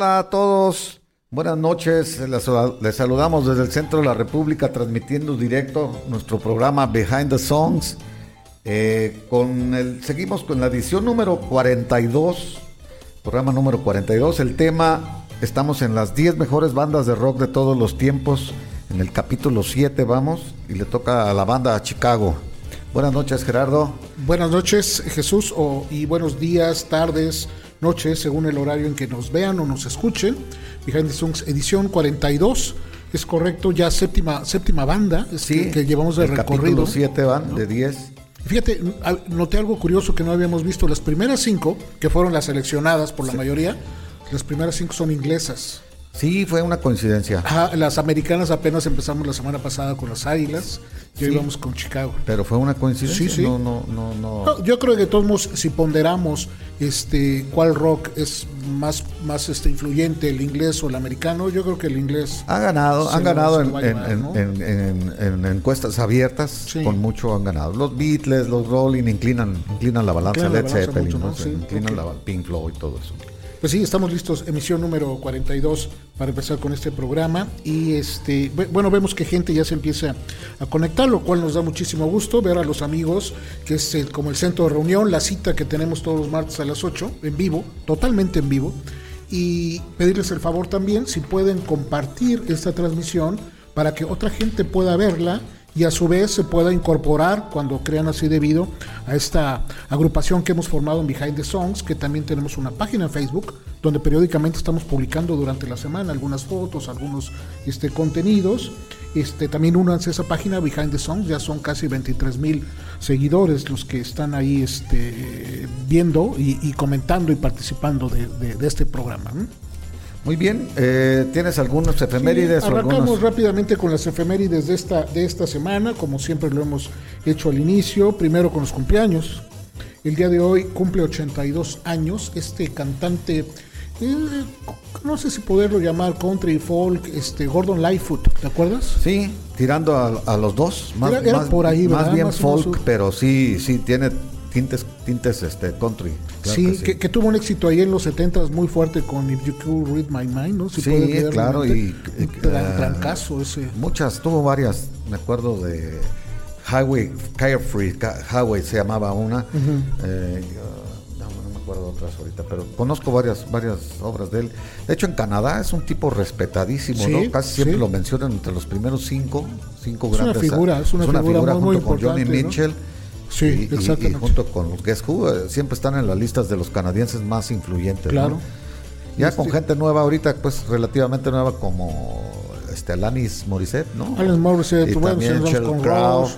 Hola a todos, buenas noches. Les, saludamos desde el centro de la República, transmitiendo directo nuestro programa Behind the Songs. Eh, con el, seguimos con la edición número 42, programa número 42. El tema, estamos en las 10 mejores bandas de rock de todos los tiempos. En el capítulo 7 vamos y le toca a la banda Chicago. Buenas noches, Gerardo. Buenas noches, Jesús, y buenos días, tardes noche, según el horario en que nos vean o nos escuchen. Behind the Songs edición 42. Es correcto, ya séptima, séptima banda sí, que, llevamos de recorrido. 7 van, de 10. Fíjate, noté algo curioso que no habíamos visto. Las primeras cinco, que fueron las seleccionadas por la mayoría, las primeras cinco son inglesas. Sí, fue una coincidencia. las americanas apenas empezamos la semana pasada con las Águilas y hoy vamos con Chicago. Pero fue una coincidencia. Sí, sí. No, no, no, no. yo creo que de todos modos, si ponderamos este cuál rock es más, más este influyente, el inglés o el americano, yo creo que el inglés. Ha ganado, han ganado en, encuestas abiertas, con mucho han ganado. Los Beatles, los Rolling inclinan, inclinan la balanza, Led Zeppelin, inclinan la Pink Floyd y todo eso. Pues sí, estamos listos, emisión número 42 para empezar con este programa. Y este bueno, vemos que gente ya se empieza a conectar, lo cual nos da muchísimo gusto ver a los amigos, que es como el centro de reunión, la cita que tenemos todos los martes a las 8 en vivo, totalmente en vivo. Y pedirles el favor también si pueden compartir esta transmisión para que otra gente pueda verla y a su vez se pueda incorporar cuando crean así debido a esta agrupación que hemos formado en Behind the Songs, que también tenemos una página en Facebook donde periódicamente estamos publicando durante la semana algunas fotos, algunos este, contenidos. Este, también únanse a esa página Behind the Songs, ya son casi 23 mil seguidores los que están ahí este, viendo y, comentando y participando de, este programa. Muy bien, eh, ¿tienes algunos efemérides? arrancamos rápidamente con las efemérides de esta, de esta semana, como siempre lo hemos hecho al inicio, primero con los cumpleaños. El día de hoy cumple 82 años este cantante, eh, no sé si poderlo llamar country folk, este Gordon Lightfoot, ¿te acuerdas? Sí, tirando a, los dos, más, era, por ahí, más bien folk, pero sí, sí tiene tintes, tintes este, country. sí, que, tuvo un éxito ahí en los 70 muy fuerte con If You Could Read My Mind, ¿no? sí, claro, y. trancazo ah, ese. Muchas, tuvo varias, me acuerdo de Highway, Carefree Highway se llamaba una. Eh, no, me acuerdo otras ahorita, pero conozco varias, varias obras de él. De hecho, en Canadá es un tipo respetadísimo, ¿no? Casi siempre lo mencionan entre los primeros cinco, cinco es grandes. Una figura, es una, figura, muy, junto con Johnny Mitchell. Sí, y, junto con Guess Who, siempre están en las listas de los canadienses más influyentes. Claro. Ya con gente nueva ahorita, pues relativamente nueva como este Alanis Morissette, ¿no? Alanis Morissette, y también Sheryl Crow,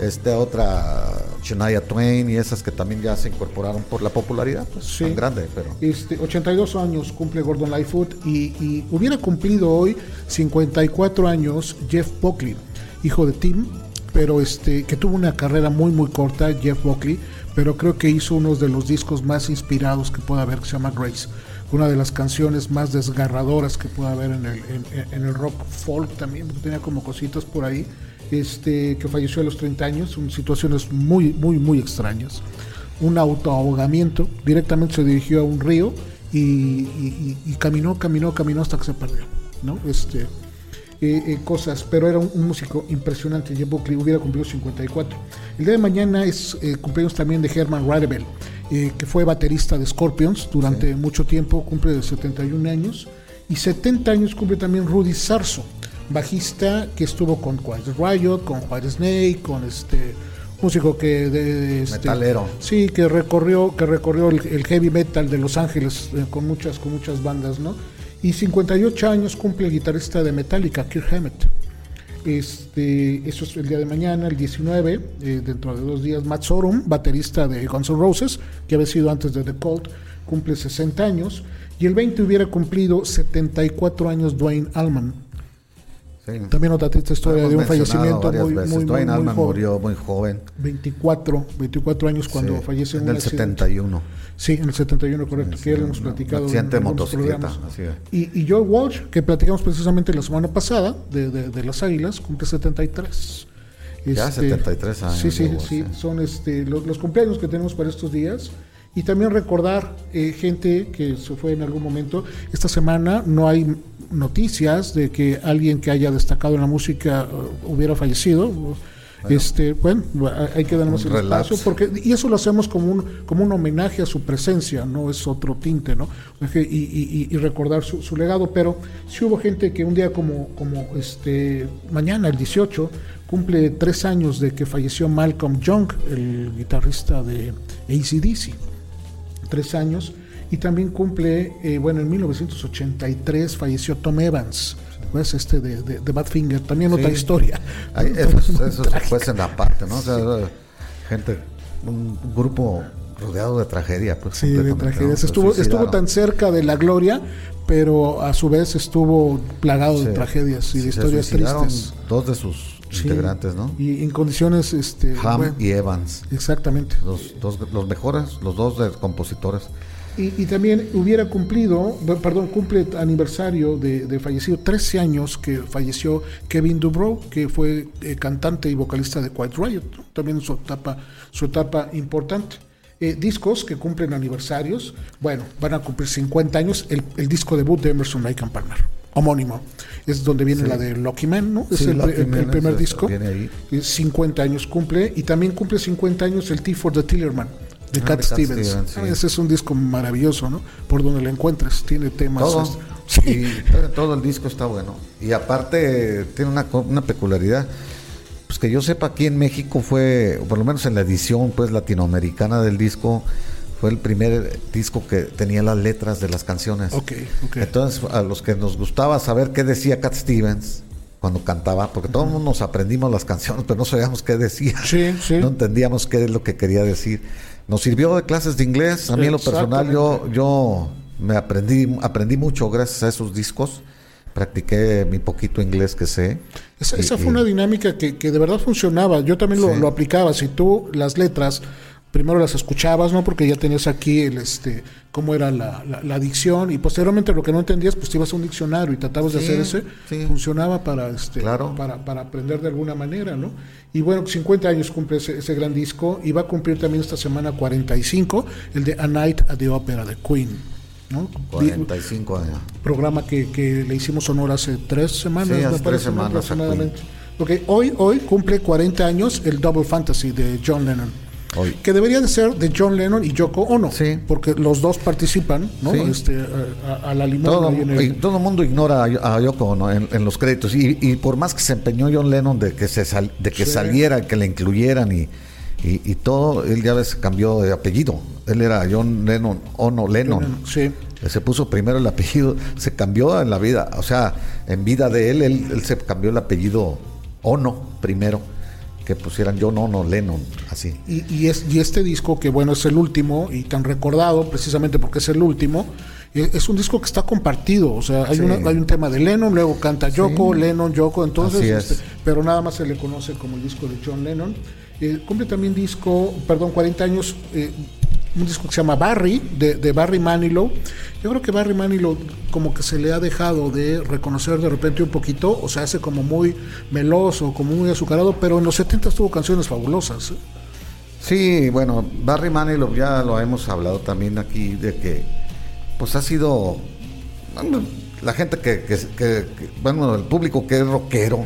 este otra Shania Twain y esas que también ya se incorporaron por la popularidad, pues tan grande, pero este 82 años cumple Gordon Lightfoot y, y hubiera cumplido hoy 54 años Jeff Buckley, hijo de Tim pero este, que tuvo una carrera muy muy corta, Jeff Buckley, pero creo que hizo uno de los discos más inspirados que pueda haber, que se llama Grace, una de las canciones más desgarradoras que pueda haber en el, en, el rock folk también, porque tenía como cositas por ahí, este, que falleció a los 30 años, son situaciones muy, muy, muy extrañas. Un autoahogamiento, directamente se dirigió a un río y, y caminó, caminó, caminó hasta que se perdió. ¿no? Este, eh, eh, cosas, pero era un, músico impresionante. Jeff Buckley hubiera cumplido 54. El día de mañana es eh, cumpleaños también de Herman Radebel, que fue baterista de Scorpions durante mucho tiempo, cumple de 71 años. Y 70 años cumple también Rudy Sarso, bajista que estuvo con Quiet Riot, con White Snake, con este músico que de, este, metalero sí que recorrió que recorrió el, el, heavy metal de Los Ángeles con muchas con muchas bandas no y 58 años cumple el guitarrista de Metallica, Kirk Hammett. Este, eso es el día de mañana, el 19, eh, dentro de dos días, Matt Sorum, baterista de Guns N' Roses, que había sido antes de The Cult, cumple 60 años. Y el 20 hubiera cumplido 74 años Dwayne Allman. Sí. También otra triste historia de un fallecimiento muy, veces. muy, muy, muy joven. murió muy joven. 24, 24 años cuando Sí, fallece en un el accidente. 71. Sí, en el 71, correcto, Sí, que hemos un- platicado. accidente en de motocicleta, programas. así es. Y, y Joe Walsh, que platicamos precisamente la semana pasada de, de- de las Águilas, cumple 73. Ya, 73 años, Sí, sí, Walsh, sí, sí. son este, los, los cumpleaños que tenemos para estos días. Y también recordar eh, gente que se fue en algún momento. Esta semana no hay noticias de que alguien que haya destacado en la música eh, hubiera fallecido. Este, bueno, hay que darnos el espacio porque y eso lo hacemos como un como un homenaje a su presencia, no es otro tinte, ¿no? Y, y- y- y recordar su, su legado, pero sí hubo gente que un día como como este mañana el 18 cumple tres años de que falleció Malcolm Young, el guitarrista de ACDC, tres años y también cumple, eh, bueno, en 1983 falleció Tom Evans. pues este de, de, de Badfinger, también otra historia. Ay, eso, eso se fuese en la parte, ¿no? O sea, gente, un grupo rodeado de tragedia, pues. Sí, de tragedias. Estuvo, estuvo tan cerca de la gloria, pero a su vez estuvo plagado de tragedias y de historias tristes. Dos de sus Sí. integrantes, ¿no? Y en condiciones, este, Ham bueno, y Evans. exactamente. Los, dos, los mejores, los dos de compositores. Y, y también hubiera cumplido, perdón, cumple aniversario de, de fallecido, 13 años que falleció Kevin Dubrow, que fue eh, cantante y vocalista de Quiet Riot, ¿no? también su etapa, su etapa importante. Eh, discos que cumplen aniversarios, bueno, van a cumplir 50 años, el, el disco debut de Emerson Lake and Palmer, homónimo, es donde viene Sí. la de Lucky Man, ¿no? Es el, primer disco. ahí. Eh, 50 años cumple y también cumple 50 años el T for the Tillerman de Ah, Cat de Cat Stevens. Stevens, sí. Ese es un disco maravilloso, ¿no? Por donde lo encuentres, tiene temas. Todo. este. Y todo- el disco está bueno. Y aparte tiene una, una peculiaridad. Pues que yo sepa, aquí en México fue, o por lo menos en la edición pues latinoamericana del disco, fue el primer disco que tenía las letras de las canciones. Ok, ok. Entonces, a los que nos gustaba saber qué decía Cat Stevens cuando cantaba, porque todos nos aprendimos las canciones, pero no sabíamos qué decía. Sí, sí. No entendíamos qué es lo que quería decir. Nos sirvió de clases de inglés. A mí en lo personal yo, yo me aprendí, aprendí mucho gracias a esos discos. Practiqué mi poquito inglés que sé. Esa, Y- esa fue y- una dinámica que, que de verdad funcionaba. Yo también lo, Sí. lo aplicaba. Si tú las letras primero las escuchabas, ¿no? Porque ya tenías aquí el este cómo era la, la, la dicción y posteriormente lo que no entendías, pues te ibas a un diccionario y tratabas de hacer ese. sí. Funcionaba para este Claro. para, para aprender de alguna manera, ¿no? Y bueno, 50 años cumple ese, ese gran disco y va a cumplir también esta semana 45, el de A Night at the Opera de Queen. ¿no? 45 años. programa que, que le hicimos honor hace tres semanas, Sí, hace tres semanas aproximadamente. Porque hoy, hoy cumple 40 años el Double Fantasy de John Lennon. Hoy. Que debería de ser de John Lennon y Yoko Ono. Sí. Porque los dos participan, ¿no? Sí. Este, a, la limón. Todo, el- todo mundo ignora a, a Yoko Ono en, en los créditos. Y, y por más que se empeñó John Lennon de que, se sal- de que Sí. saliera, que le incluyeran y, y, y todo, él ya ves cambió de apellido. Él era John Lennon, Ono Lennon. Lennon, sí. Se puso primero el apellido, se cambió en la vida, o sea, en vida de él, él, él se cambió el apellido Ono primero, que pusieran John Ono Lennon, así. Y, y es, y este disco, que bueno, es el último y tan recordado precisamente porque es el último, eh, es un disco que está compartido. O sea, hay, Sí. una- hay un tema de Lennon, luego canta Yoko, Lennon, Yoko, entonces, es. este, pero nada más se le conoce como el disco de John Lennon. Eh, cumple también disco, perdón, 40 años, eh, un disco que se llama Barry, de, de Barry Manilow. Yo creo que Barry Manilow como que se le ha dejado de reconocer de repente un poquito, o sea, hace como muy meloso, como muy azucarado, pero en los 70 tuvo canciones fabulosas. ¿eh? Sí, bueno, Barry Manilow ya lo hemos hablado también aquí de que pues ha sido la gente que- bueno, el público que es rockero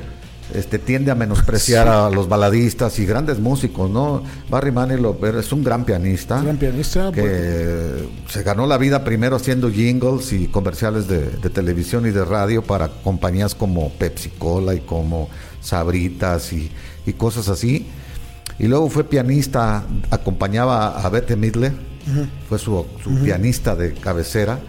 este tiende a menospreciar a los baladistas y grandes músicos, ¿no? Barry Manilow es un gran pianista. Gran pianista. que se ganó la vida primero haciendo jingles y comerciales de, de televisión y de radio para compañías como Pepsi Cola y como Sabritas y, y cosas así. Y luego fue pianista, acompañaba a Bette Midler, fue su, su pianista de cabecera.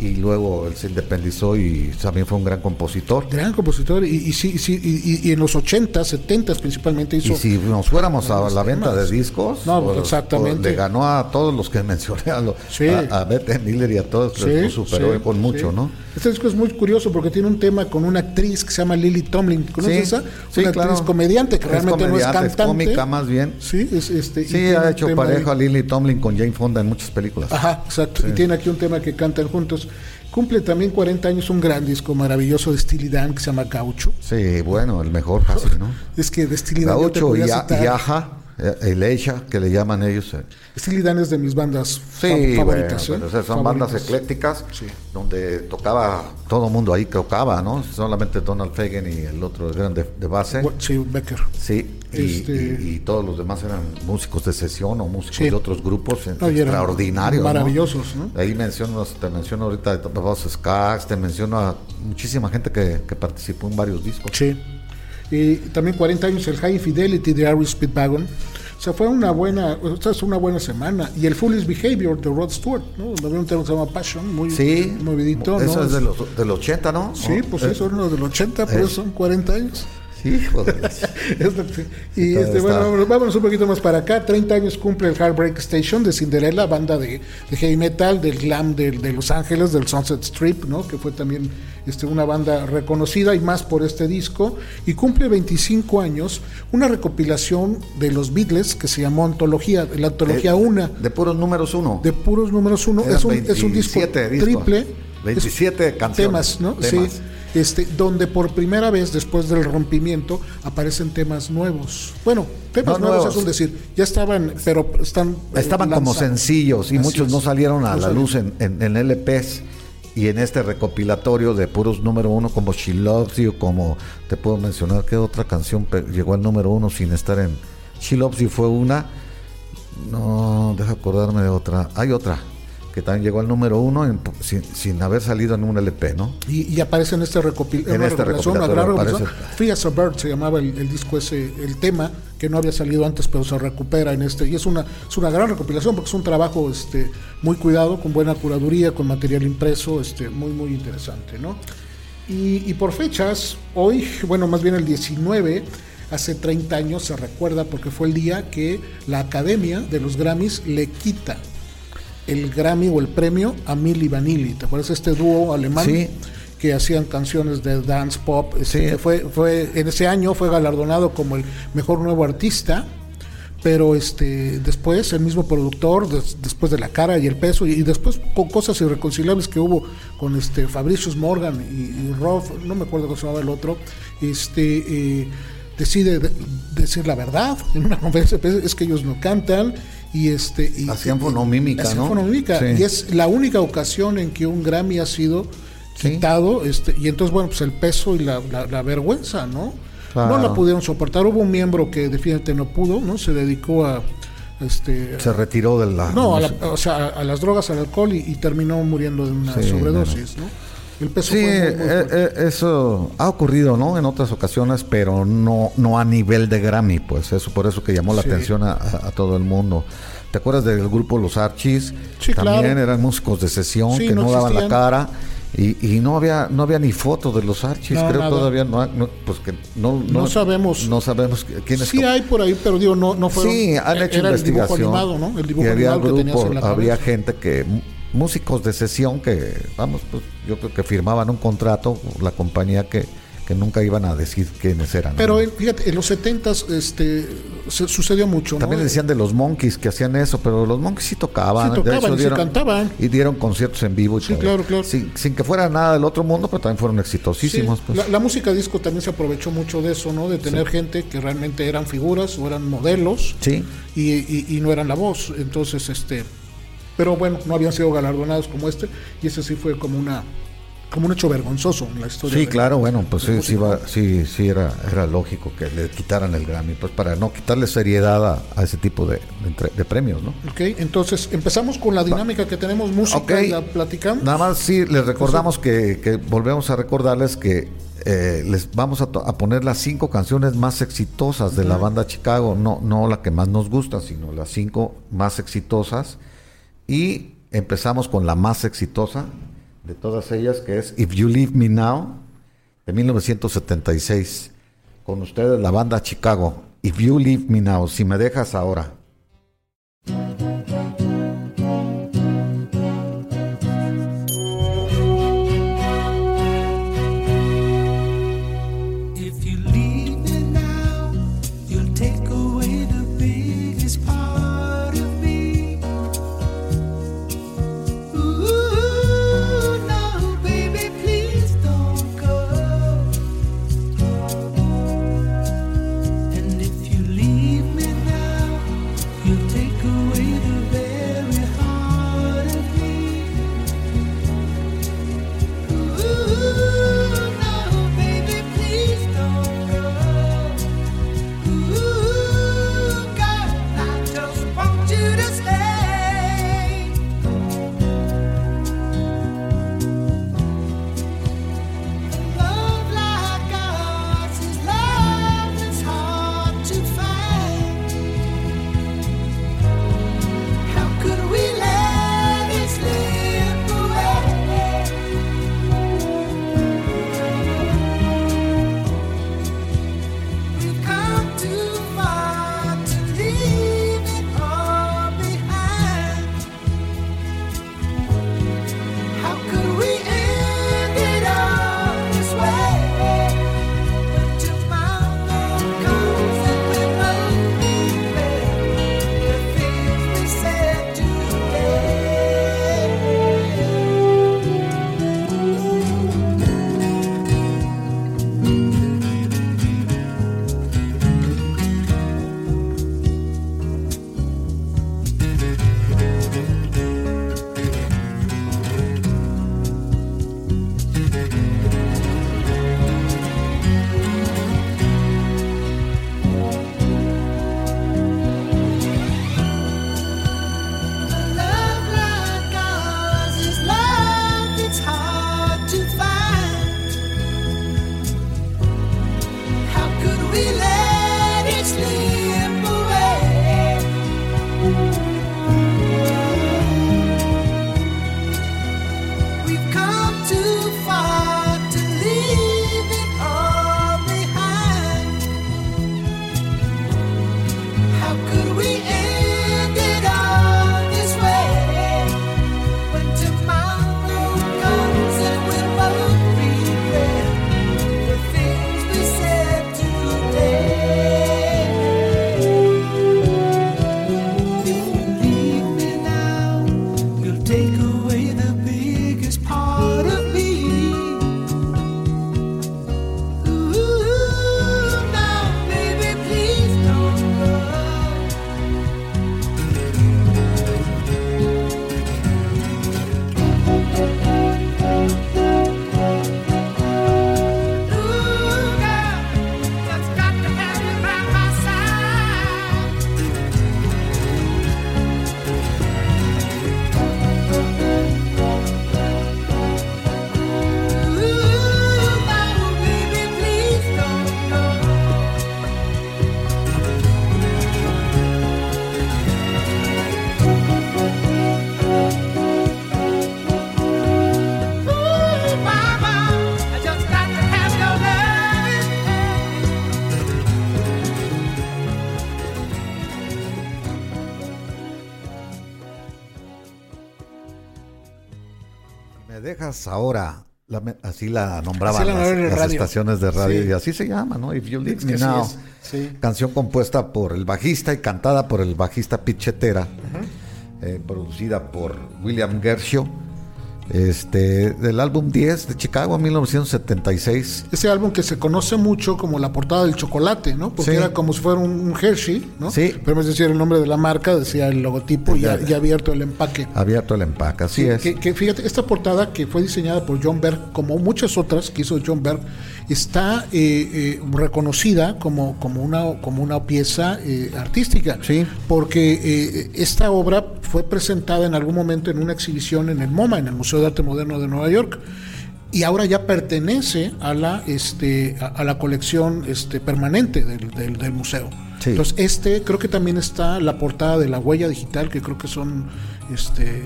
Y luego él se independizó y también fue un gran compositor. Gran compositor, y, y sí, sí, y, y en los 80, 70 principalmente hizo. Y si nos fuéramos a la venta de discos, No, pues, exactamente. pues, le ganó a todos los que mencioné, a, lo- Sí. a, a Bette Miller y a todos, Sí, los superó con mucho. ¿no? Este disco es muy curioso porque tiene un tema con una actriz que se llama Lily Tomlin. ¿Conoces esa? una claro. actriz comediante que Es realmente no es comediante, es cantante. cómica más bien. Sí, es, este, Sí, ha hecho pareja ahí- Lily Tomlin con Jane Fonda en muchas películas. Ajá, exacto. Y tiene aquí un tema que cantan juntos. Cumple también 40 años un gran disco maravilloso de Steely Dan que se llama Gaucho. Sí, bueno, el mejor casi, ¿no? Es que de Steely Dan yo te Gaucho y, A- y Aja, el Eisha, que le llaman ellos. eh. Steely Dan es de mis bandas Sí, fa- bueno, favoritas. ¿eh? son bandas Favoritas. eclécticas Sí. donde tocaba todo el mundo ahí tocaba, ¿no? Solamente Donald Fagen y el otro eran de, de base. Sí, Becker. Sí, y, Este- y- y todos los demás eran músicos de sesión o músicos Sí. de otros grupos eh, No, extraordinarios. maravillosos, ¿no? Ahí menciono, te menciono ahorita The Boss Skaggs, te menciono a muchísima gente que, que participó en varios discos. Sí. Y también 40 años el High Fidelity de Irish Speedwagon. O sea, fue una buena, o sea, es una buena semana. Y el Foolish Behavior de Rod Stewart, ¿no? Había un tema que se llama Passion, muy Sí, movidito, eso ¿no? es de los, del 80, ¿no? Sí, pues Eh, eso era uno del 80, pero eh. son 40 años. Que- y este, bueno, vámonos, vámonos un poquito más para acá. 30 años cumple el Heartbreak Station de Cinderella, banda de, de heavy metal, del glam de, de Los Ángeles, del Sunset Strip, ¿no? que fue también este, una banda reconocida y más por este disco. Y cumple 25 años una recopilación de los Beatles que se llamó Antología, la Antología Eh, 1, De puros números uno. de puros números 1. Eran Es un, es un disco 27 discos. triple. 27 Es- canciones, Temas, ¿no? temas. Sí. Este, donde por primera vez después del rompimiento aparecen temas nuevos. Bueno, temas No nuevos, nuevos. es un decir, ya estaban, pero están eh, Estaban como sencillos y Así muchos es. no salieron a No la salieron. luz en, en, en LPs y en este recopilatorio de puros número uno como She Loves You, como te puedo mencionar que otra canción llegó al número uno sin estar en She Loves You fue una, no, deja acordarme de otra, hay otra que también llegó al número uno en- sin, sin haber salido en un LP, ¿no? Y, y aparece en este, recopil En este recopilación. Free as a Bird se llamaba el, el disco ese, el tema, que no había salido antes, pero se recupera en este. Y es una, es una gran recopilación porque es un trabajo este, muy cuidado, con buena curaduría, con material impreso, este, muy, muy interesante, ¿no? Y, y por fechas, hoy, bueno, más bien el 19, hace 30 años se recuerda porque fue el día que la Academia de los Grammys le quita el Grammy o el premio a Milli Vanilli. ¿Te acuerdas este dúo alemán? Sí. que hacían canciones de dance pop. Este, Sí. que fue, fue, en ese año fue galardonado como el mejor nuevo artista, pero este después el mismo productor, des- después de la cara y el peso, y, y después con cosas irreconciliables que hubo con este Fabricius Morgan y, y Rob, no me acuerdo cómo se llamaba el otro, este eh, decide de- decir la verdad en una conferencia es que ellos no cantan y este y- Hacían y- fonomímica, hacían ¿no? fonomímica, Sí. y es la única ocasión en que un Grammy ha sido Sí. quitado este, y entonces bueno pues el peso y la, la- la vergüenza no Claro. no la pudieron soportar hubo un miembro que definitivamente no pudo no se dedicó a este Se retiró de la... no a, la- o sea, a, a las drogas al alcohol y, y terminó muriendo de una Sí, sobredosis no el peso Sí, fue muy, muy eh, eh, eso ha ocurrido, ¿no? En otras ocasiones, pero no, no a nivel de Grammy, pues eso por eso que llamó la Sí. atención a, todo el mundo. ¿Te acuerdas del grupo Los Archis? Sí, También claro. eran músicos de sesión Sí, que no, no daban la cara y, y no había no había ni foto de los Archis, No, creo nada. todavía no, no, pues que no, No sabemos. no sabemos quiénes sí hay por ahí pero digo no no fueron Sí, han hecho era el dibujo investigación. animado no el dibujo y había animado que tenías grupo, en la había cabeza. gente que músicos de sesión que vamos, pues, yo creo que firmaban un contrato la compañía que, que nunca iban a decir quiénes eran. pero eh, fíjate en los 70 este se- sucedió mucho ¿no? también decían de los Monkeys que hacían eso, pero los Monkeys sí tocaban, Sí tocaban hecho, y dieron- cantaban. y dieron conciertos en vivo y Sí, todo. claro, claro. Sin, sin que fuera nada del otro mundo, pero también fueron Sí, exitosísimos. pues. la, la música disco también se aprovechó mucho de eso, ¿no? De tener gente que realmente eran figuras o eran modelos Sí. y, y- y no eran la voz. Entonces, este, pero bueno, no habían sido galardonados como este y ese sí fue como una, como un hecho vergonzoso en la historia. Sí, de- claro, bueno, pues sí, sí, va- sí, sí era, era lógico que le quitaran el Grammy, pues para no quitarle seriedad a, a ese tipo de, de de premios, ¿no? Ok, entonces empezamos con la dinámica que tenemos música Ok. y la platicamos. Nada más sí, les recordamos que, que volvemos a recordarles que eh, les vamos a, a poner las cinco canciones más exitosas de la banda Chicago, no, no la que más nos gusta, sino las cinco más exitosas. Y empezamos con la más exitosa de todas ellas, que es If You Leave Me Now, de 1976. Con ustedes la banda Chicago. If You Leave Me Now, si me dejas ahora. Ahora. así la nombraban las, estaciones de radio y así se llama, ¿no? If You Leave Me Now. Canción compuesta por el bajista y cantada por el bajista Pichetera, eh, producida por William Gershio este, del álbum 10 de Chicago 1976. Ese álbum que se conoce mucho como la portada del chocolate, ¿no? Porque era como si fuera un, Hershey, ¿no? Sí. Pero es decir, el nombre de la marca, decía el logotipo y, abierto el empaque. Abierto el empaque, así es. Que, fíjate, esta portada que fue diseñada por John Berg, como muchas otras que hizo John Berg, está eh, eh, reconocida como, como, una, como una pieza eh, artística. Sí. Porque esta obra fue presentada en algún momento en una exhibición en el MoMA, en el Museo de Arte Moderno de Nueva York y ahora ya pertenece a la este a, la colección este permanente del, del, museo. Entonces este creo que también está la portada de la huella digital que creo que son este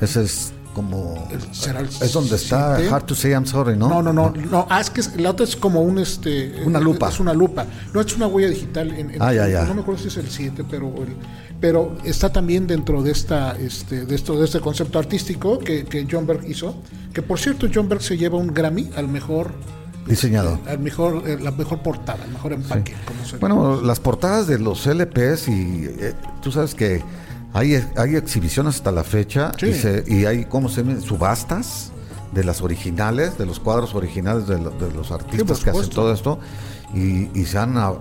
ese es como El- será el es donde está siete. Hard to Say I'm Sorry, ¿no? No, no, no, no. Ah, es que la otra es como un este. Una lupa. Es una lupa. No es una huella digital. En, en- Ah, ya, ya. No me acuerdo si es el 7, pero el- pero está también dentro de esta este de esto de este concepto artístico que, que John Berg hizo. Que por cierto, John Berg se lleva un Grammy al mejor Diseñador. al mejor eh, la mejor portada, el mejor empaque. como se- Bueno, las portadas de los LPs y eh, tú sabes que hay, hay exhibiciones hasta la fecha Sí. y, se- y hay, ¿cómo se llama? Subastas de las originales, de los cuadros originales de, lo- de los artistas que hacen todo esto y, y se han ah,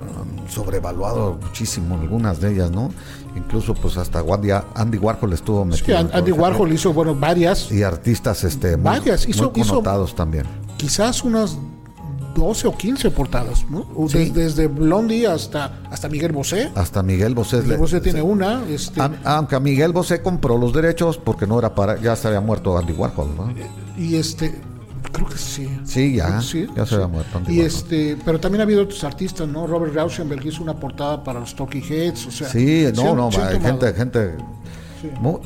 sobrevaluado muchísimo algunas de ellas, ¿no? Incluso pues hasta Andy, Andy Warhol estuvo Sí, metido. todo Andy Warhol hizo bueno varias, Y artistas este, muy, Varias, hizo- muy hizo- connotados también. quizás unas 12 o 15 portadas, ¿no? Sí. desde Blondie hasta hasta Miguel Bosé. Hasta Miguel Bosé. Miguel le- Bosé tiene una, este, A- aunque a Miguel Bosé compró los derechos porque no era para, ya se había muerto Andy Warhol, ¿no? y este creo que sí. Sí, ya, sí, ya se había muerto Andy Y Warhol. este, pero también ha habido otros artistas, ¿no? Robert Rauschenberg hizo una portada para los Talking Heads, o sea. Sí, no, no, hay gente, gente.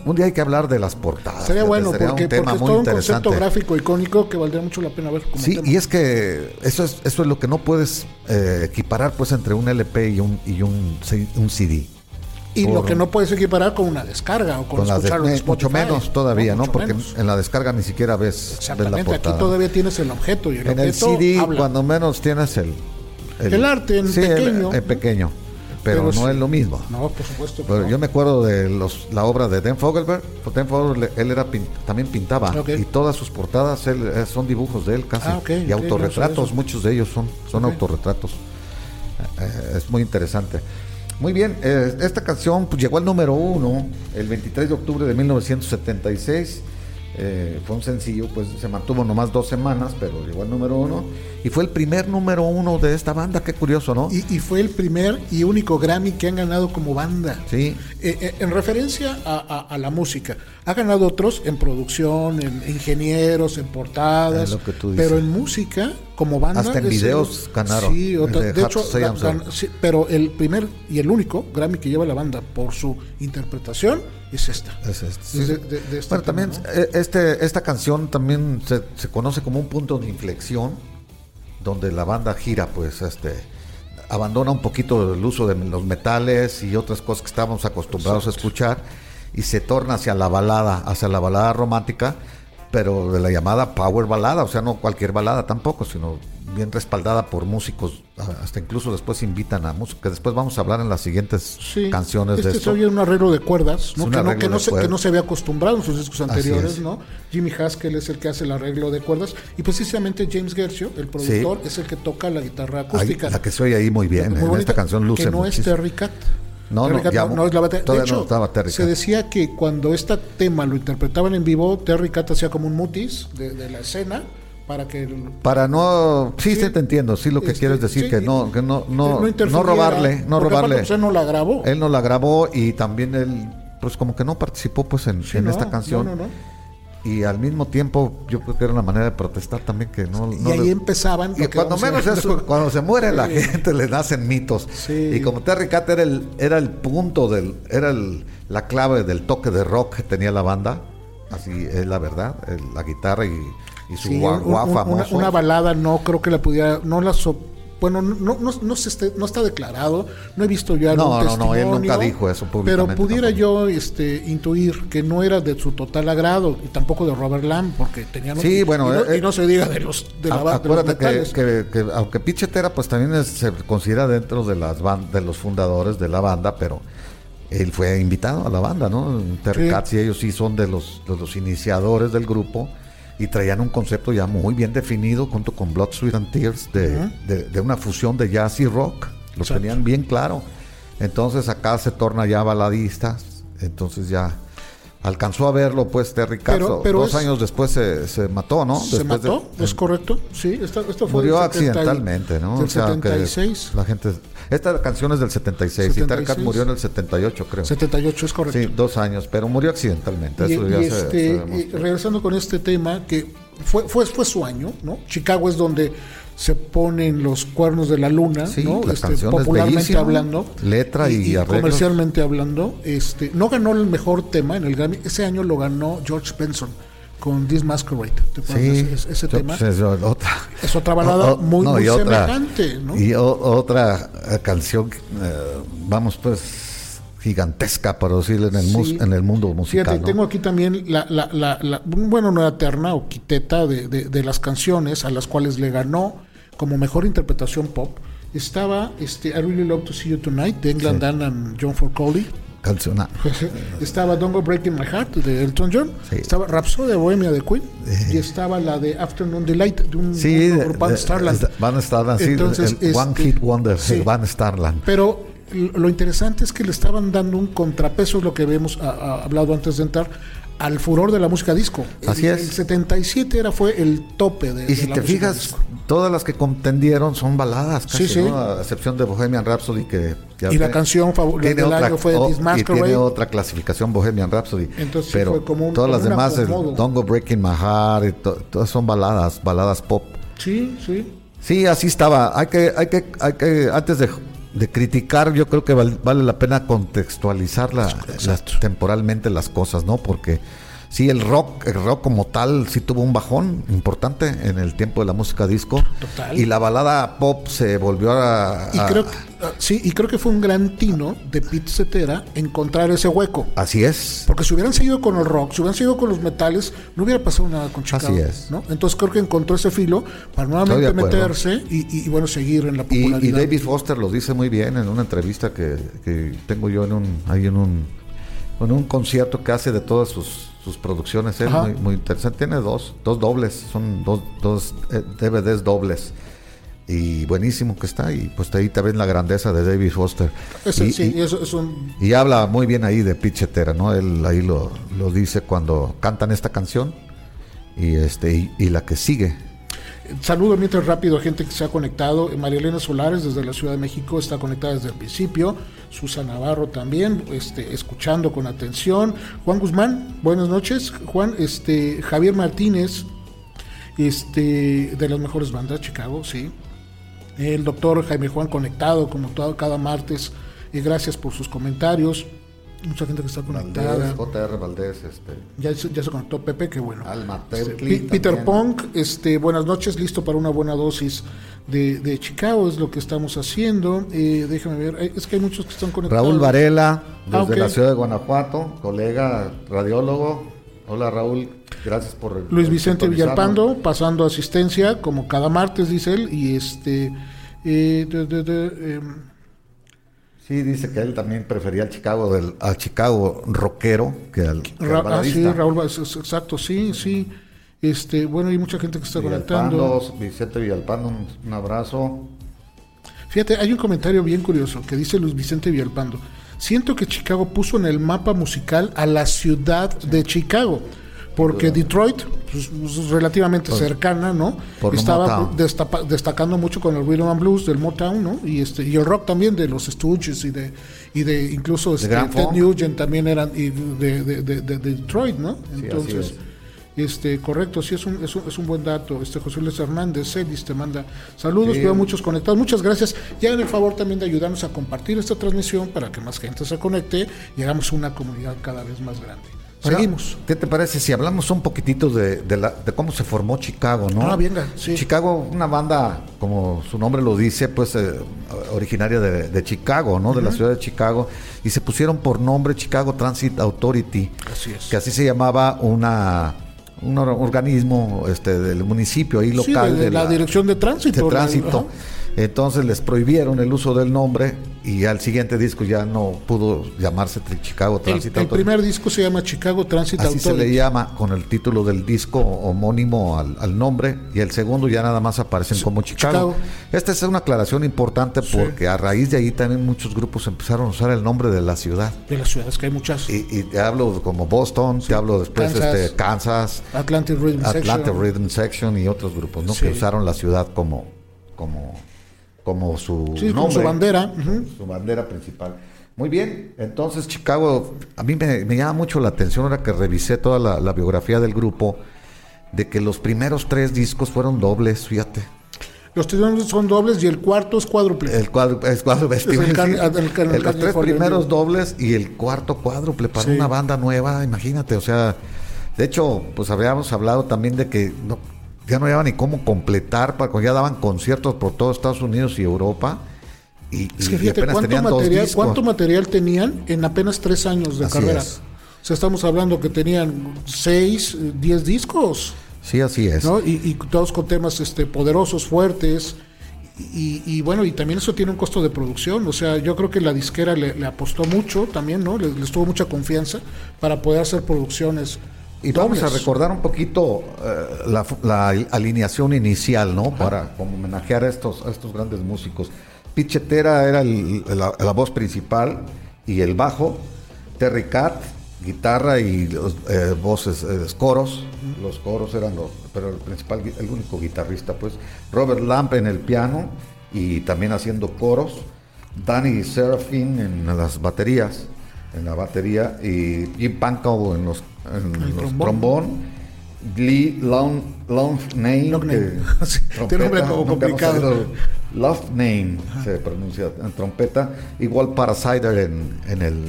Un día hay que hablar de las portadas. Sería bueno sería porque, un tema porque es muy todo un interesante. concepto gráfico icónico que valdría mucho la pena ver como Sí, tema. y es que eso es, eso es lo que no puedes eh, equiparar pues entre un LP y un, y un, un CD. Y lo que no puedes equiparar con una descarga o con, Con de- escucharlo en eh, mucho menos todavía, ¿no? Mucho Porque menos. en la descarga ni siquiera ves, la Exactamente, aquí portada. todavía tienes el objeto y el en el CD, habla. cuando menos tienes el... El arte en sí, el- pequeño. en pequeño. Pero, Pero no sí. es lo mismo. No, por supuesto. Pero no. yo me acuerdo de los, la obra de Dan Fogelberg. Pues Dan Fogelberg, él era pin- también pintaba y todas sus portadas él, eh, son dibujos de él casi Ah, y autorretratos. Muchos de ellos son son autorretratos. Eh, es muy interesante. Muy bien, eh, esta canción pues, llegó al número uno el 23 de octubre de 1976. Eh, fue un sencillo, pues se mantuvo nomás dos semanas, pero llegó al número uno. Y fue el primer número uno de esta banda, qué curioso, ¿no? Y, y fue el primer y único Grammy que han ganado como banda. Sí. Eh, eh, en referencia a, a- a la música. Ha ganado otros en producción, en ingenieros, en portadas. Lo que tú dices. pero en música, como banda. Hasta en es el- videos ganaron, Sí, otra- el de de hecho, gan- gan- sí, pero el primer y el único Grammy que lleva la banda por su interpretación es esta. Es sí. Es de- de- de este bueno, también ¿no? eh, este, esta canción también se, se conoce como un punto de inflexión, donde la banda gira, pues, este, abandona un poquito el uso de los metales y otras cosas que estábamos acostumbrados a escuchar y se torna hacia la balada, hacia la balada romántica, pero de la llamada power balada, o sea, no cualquier balada tampoco, sino bien respaldada por músicos, hasta incluso después invitan a músicos, que después vamos a hablar en las siguientes Sí, canciones este de esto. oye un arreglo de cuerdas, ¿no? Que, no, que, no se, que no se había acostumbrado en sus discos anteriores, es. ¿no? Jimmy Haskell es el que hace el arreglo de cuerdas y precisamente James Gershio, el productor, es el que toca la guitarra Ahí, acústica. la que se oye ahí muy bien, Muy en bonita, esta canción luce que no muchísimo. es Terry Cat. No, no, Cat no, no es la batería. De hecho, estaba Terry se decía que cuando este tema lo interpretaban en vivo, Terry Cat hacía como un mutis de, de la escena para que Para no, sí, te entiendo, sí lo que Este, quieres decir sí, que no, que no, no, no, robarle, no porque aparte, robarle. pues, él no la grabó. Él no la grabó y también él, pues como que no participó pues en, Sí, en no, esta canción no, no, no. Y al mismo tiempo yo creo que era una manera de protestar también que no. Y ahí le- empezaban. Y cuando menos eso, cuando se muere la gente le nacen mitos. Sí. Y como Terry Cat era el, era el punto del, era el- la clave del toque de rock que tenía la banda, así es la verdad, el- la guitarra y, y su Sí, un- una balada no creo que la pudiera, no la so- bueno, no, no, no, se esté- no está declarado, no he visto ya No, algún no, no, él nunca testimonio, dijo eso Pero públicamente pudiera tampoco. yo este, intuir que no era de su total agrado y tampoco de Robert Lamb, porque tenían Sí, bueno, no, eh, y no se diga de los de la A- ba- de los Acuérdate que, metales. que- que aunque Pichetera pues también es- se considera dentro de las de los fundadores de la banda, pero él fue invitado a la banda, ¿no? Terry Sí. Katz y ellos sí son de los, de los iniciadores del grupo y traían un concepto ya muy bien definido junto con Blood, Sweat and Tears de, de- de una fusión de jazz y rock. Lo Exacto. tenían bien claro. Entonces acá se torna ya baladista. Entonces ya alcanzó a verlo pues Terry Katz. Pero- pero Dos es- años después se, se mató, ¿no? ¿Se Después de- mató? ¿Es correcto? Sí, esto, esto fue Murió del 70 y- accidentalmente, ¿no? Del O sea, que 76. la gente. Esta canción es del 76, y Terry Cat 76. murió en el 78, creo. 78 es correcto. Sí, dos años, pero murió accidentalmente. Y, eso y este, se y regresando con este tema, que fue, fue, fue su año, ¿no? Chicago es donde se ponen los cuernos de la luna, Sí, ¿no? la Este, popularmente hablando. letra y arreglos. comercialmente hablando. Este, no ganó el mejor tema en el Grammy, ese año lo ganó George Benson. Con This Masquerade. ¿Te acuerdas Sí, de ese, ese tema? pues, es otra. Es otra balada O- o- muy, no, muy otra- semejante, ¿no? Y o- otra eh, canción, eh, vamos pues, gigantesca, para decirlo, en el, mus- Sí. en el mundo musical. Fíjate, ¿no? tengo aquí también la, la, la, la- bueno, una terna o quiteta de, de, de las canciones a las cuales le ganó como mejor interpretación pop. Estaba este, I Really Love to See You Tonight de England Dan and John Ford Coley. Canción, ah, estaba Don't Go Breaking My Heart de Elton John. Sí. Estaba Rhapsody Bohemia de Queen. Y estaba la de Afternoon Delight de un Sí, de- de- Starland. de- Van Starland, sí, Entonces, el One este, Hit Wonder. Van Starland. Pero lo interesante es que le estaban dando un contrapeso, es lo que habíamos hablado antes de entrar, al furor de la música disco. Así el, es. El 77 era, fue el tope de, Y de si la te fijas, disco. todas las que contendieron son baladas, casi, Sí, sí. ¿no? a excepción de Bohemian Rhapsody, que ya Y la fue- canción favor- tiene del otra, año fue o- This y tiene otra clasificación Bohemian Rhapsody. Entonces pero fue como un- todas las como demás, el. Don't Go Breaking My Heart, y to- todas son baladas, baladas pop. Sí, sí. Sí, así estaba. Hay que, hay que, hay que antes de, de criticar, yo creo que val- vale la pena contextualizar la- temporalmente las cosas, ¿no? Porque sí, el rock, el rock como tal, sí tuvo un bajón importante en el tiempo de la música disco. Total. Y la balada pop se volvió a, Y a- creo, que- ah, sí, y creo que fue un gran tino de Pete Cetera encontrar ese hueco. así es. Porque si hubieran seguido con el rock, si hubieran seguido con los metales, no hubiera pasado nada con Chicago. Así es. ¿no? Entonces creo que encontró ese filo para nuevamente meterse y, y- y, bueno, seguir en la Y, popularidad. y David Foster lo dice muy bien en una entrevista que, que tengo yo en un, ahí en un, en un concierto que hace de todas sus, sus producciones. Él, Ajá. muy, muy interesante. Tiene dos, dos dobles, son dos, dos eh, DVDs dobles. Y buenísimo que está. Y pues ahí te ven la grandeza de David Foster. Ese- y, sí, y- eso es un... y habla muy bien ahí de Pichetera, ¿no? Él ahí lo, lo dice cuando cantan esta canción y este y, y la que sigue. Saludo mientras rápido a gente que se ha conectado. María Elena Solares desde la Ciudad de México está conectada desde el principio. Susan Navarro también, este, escuchando con atención. Juan Guzmán, buenas noches. Juan, este, Javier Martínez, este, de las mejores bandas, Chicago, sí. El doctor Jaime Juan conectado como todo, cada martes. Y gracias por sus comentarios. Mucha gente que está conectada. Valdés, J.R. Valdés, este, Ya, se- ya se conectó Pepe, qué bueno. Alma Este, Peter. Punk, este, buenas noches, listo para una buena dosis de, de Chicago, es lo que estamos haciendo. Eh, déjame ver, eh, es que hay muchos que están conectados. Raúl Varela, desde Ah, la ciudad de Guanajuato, colega radiólogo. Hola Raúl, gracias por Luis Vicente. Villalpando, pasando asistencia, como cada martes, dice él, y este. eh, de- de- de, em, Sí, dice que él también prefería al Chicago del al Chicago rockero que al, que al Ra- ah, sí. Raúl, exacto, sí, sí. Este, bueno, hay mucha gente que está conectando. Vicente Villalpando, un, un abrazo. Fíjate, hay un comentario bien curioso que dice Luis Vicente Villalpando. Siento que Chicago puso en el mapa musical a la ciudad de Chicago, porque Detroit, pues, es relativamente cercana, ¿no? por Estaba destapa- destacando mucho con el rhythm and blues del Motown, ¿no? Y este y el rock también de los Stooges y de y de incluso este, Ted. Nugent también eran y de, de- de- de- de Detroit, ¿no? Entonces este, correcto, sí es un, es un, es un buen dato. Este José Luis Hernández, Celis te manda saludos, veo muchos conectados. Muchas gracias. Y hagan el favor también de ayudarnos a compartir esta transmisión para que más gente se conecte y hagamos una comunidad cada vez más grande. Seguimos. ¿Qué te parece si hablamos un poquitito de, de, la- de cómo se formó Chicago, no? Ah, venga, sí. Chicago, una banda, como su nombre lo dice, pues eh, originaria de, de Chicago, ¿no? De la ciudad de Chicago. Y se pusieron por nombre Chicago Transit Authority. Así es. Que así se llamaba una un or- organismo este, del municipio ahí Sí, local. de, la, dirección de tránsito. de tránsito. ajá. Entonces les prohibieron el uso del nombre y al siguiente disco ya no pudo llamarse Chicago El, Transit el Authority. primer disco se llama Chicago Transit Así se Authority. le llama con el título del disco homónimo al, al nombre y el segundo ya nada más aparecen como Chicago. Chicago. Esta es una aclaración importante porque a raíz de ahí también muchos grupos empezaron a usar el nombre de la ciudad. De las ciudades que hay muchas. Y, y te hablo como Boston, te hablo después Kansas. este, Kansas, Atlantic Rhythm Atlanta Section. Rhythm Section y otros grupos, ¿no? Sí. Que usaron la ciudad como, como, como su Sí, nombre, su bandera. su bandera principal. Muy bien, entonces Chicago, a mí me, me llama mucho la atención ahora que revisé toda la, la biografía del grupo, de que los primeros tres discos fueron dobles, fíjate. Los tres son dobles y el cuarto es cuádruple. El cuadro, es cuádruple, el can- los tres primeros dobles y el cuarto cuádruple para Sí. una banda nueva, imagínate, o sea, De hecho, pues habíamos hablado también de que no, ya no había ni cómo completar, porque ya daban conciertos por todo Estados Unidos y Europa. Y, Es que y fíjate, apenas ¿cuánto tenían material. ¿cuánto material tenían en apenas tres años de Así carrera? es. O sea, estamos hablando que tenían seis, diez discos, Sí, así es. ¿no? Y, y todos con temas este, poderosos, fuertes. Y, y bueno, y también eso tiene un costo de producción. O sea, yo creo que la disquera le, le apostó mucho también, ¿no? Les, les tuvo mucha confianza para poder hacer producciones. Y vamos a recordar un poquito eh, la, la alineación inicial, ¿no? Para como homenajear a estos, a estos grandes músicos. Pichetera era el- la, la voz principal y el bajo. Terry Cat, guitarra y los, eh, voces, eh, coros. Los coros eran los, pero el principal, el único guitarrista, pues. Robert Lamp en el piano y también haciendo coros. Danny Serafin en las baterías, en la batería y Jim Pankow en los, El los trombón. Lee Long, Loughnane, Loughnane. que- Sí, tiene un nombre como complicado. oído. Loughnane se pronuncia en trompeta, igual Parasider en, en el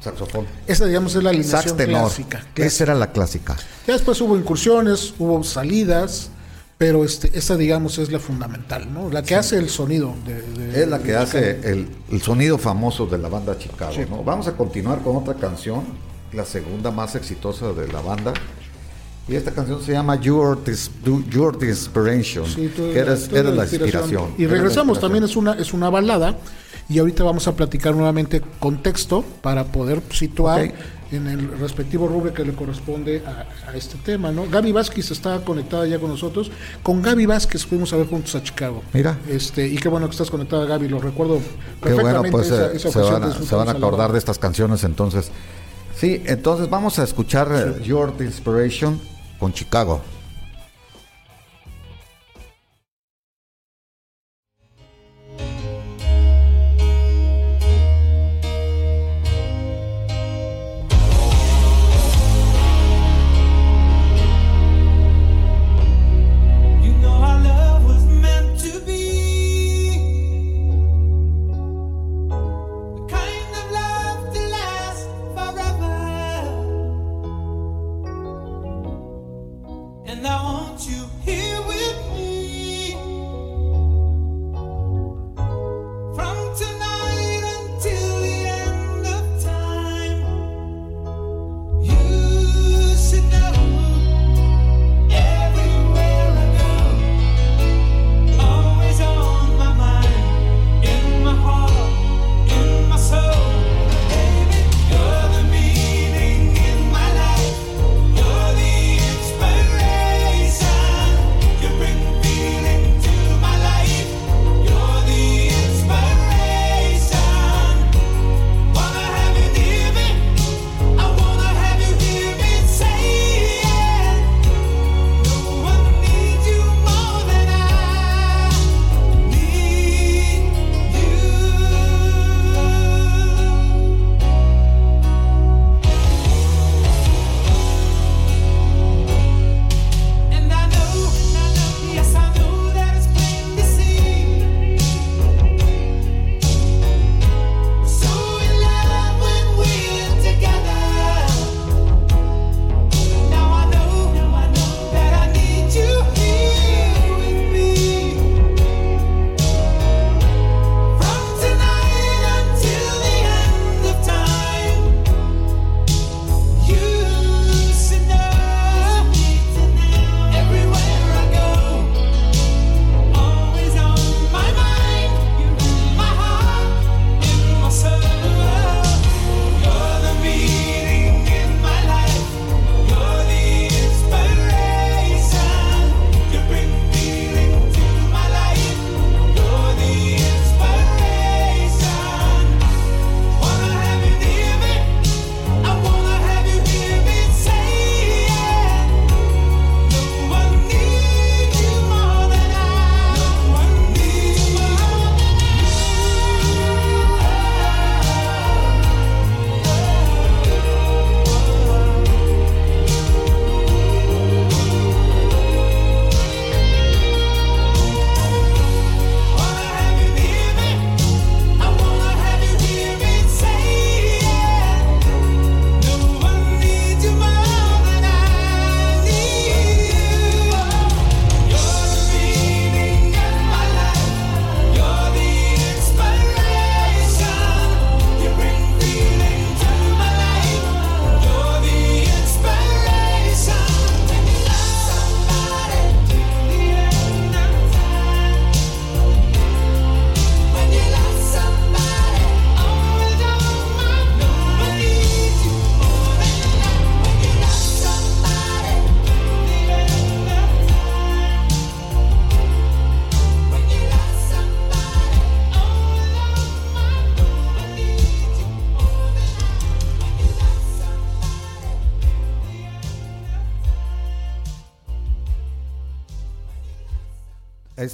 saxofón. Esa, digamos, es la alineación clásica. clásica. Esa era la clásica. Ya después hubo incursiones, hubo salidas, pero este, esa, digamos, es la fundamental, ¿no? La que hace el sonido. De, de- Es la que hace el, el sonido famoso de la banda Chicago. Sí. ¿no? Vamos a continuar con otra canción, la segunda más exitosa de la banda. Y esta canción se llama Your, Dis- Your Inspiration, Sí, tú- que eres, tú eres la inspiración. Y regresamos, inspiración. también es una, es una balada. Y ahorita vamos a platicar nuevamente contexto para poder situar en el respectivo rubro que le corresponde a, a este tema, ¿no? Gaby Vázquez está conectada ya con nosotros. Con Gaby Vázquez fuimos a ver juntos a Chicago. Mira. Este, y qué bueno que estás conectada, Gaby, lo recuerdo Qué bueno, perfectamente pues esa- eh, esa se, van a, se van acordar de estas canciones entonces. Sí, entonces vamos a escuchar eh, Your Inspiration con Chicago.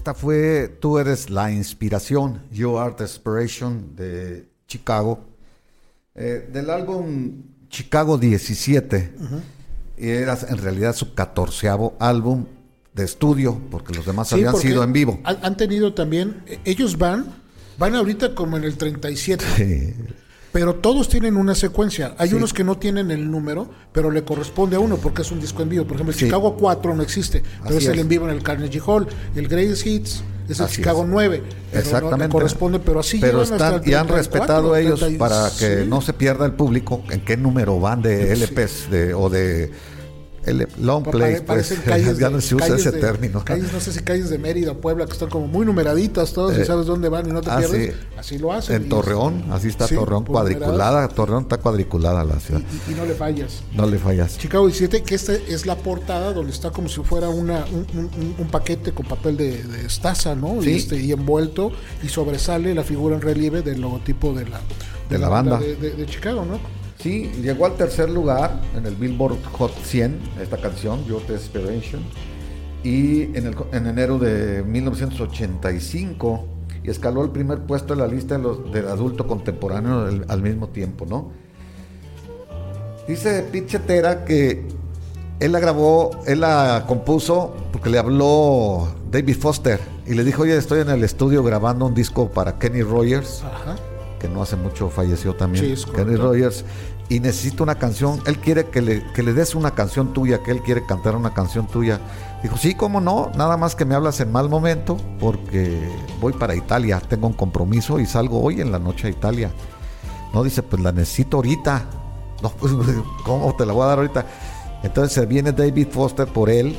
Esta fue Tú eres la inspiración, You Are the Inspiration de Chicago. Eh, del álbum Chicago 17. Y era en realidad su catorceavo álbum de estudio, porque los demás Sí, habían sido en vivo. Han, han tenido también, eh, ellos van, van ahorita como en el 37. Sí. Pero todos tienen una secuencia. Hay Sí. unos que no tienen el número, pero le corresponde a uno porque es un disco en vivo. Por ejemplo, el Sí. Chicago 4 no existe, pero Así es el en vivo en el Carnegie Hall. El Greatest Hits es el Así Chicago es. 9. pero no Exactamente. le corresponde, pero así Pero hasta están el y han 34, respetado ellos 30, para que sí. no se pierda el público en qué número van de LPs de, o de L- long pare- Pues, calles ya de- no se usa ese de- término. Calles, no sé si calles de Mérida, Puebla, que están como muy numeraditas todas Eh, y sabes dónde van y no te ah, pierdes. sí. Así lo hacen. En Torreón, así está Sí, Torreón cuadriculada. Torreón está cuadriculada la ciudad. Y, y- y no le fallas. No le fallas. Chicago 17, que esta es la portada donde está como si fuera una, un, un- un paquete con papel de, de estaza, ¿no? Sí. Y, este, y envuelto y sobresale la figura en relieve del logotipo de la, De la banda. de, de- de Chicago, ¿no? Sí, llegó al tercer lugar en el Billboard Hot 100, esta canción, Your Desperation, y en, el, en enero de 1985, y escaló el primer puesto en la lista de los, del adulto contemporáneo al mismo tiempo, ¿no? Dice Pete Chetera que él la grabó, él la compuso porque le habló David Foster y le dijo, oye, estoy en el estudio grabando un disco para Kenny Rogers Ajá. Que no hace mucho falleció también, Kenny. Rogers, y necesita una canción, él quiere que le, que le des una canción tuya, que él quiere cantar una canción tuya. Dijo, sí, cómo no, nada más que me hablas en mal momento, porque voy para Italia, tengo un compromiso y salgo hoy en la noche a Italia. No, dice, pues la necesito ahorita. No, pues, ¿cómo te la voy a dar ahorita? Entonces se viene David Foster por él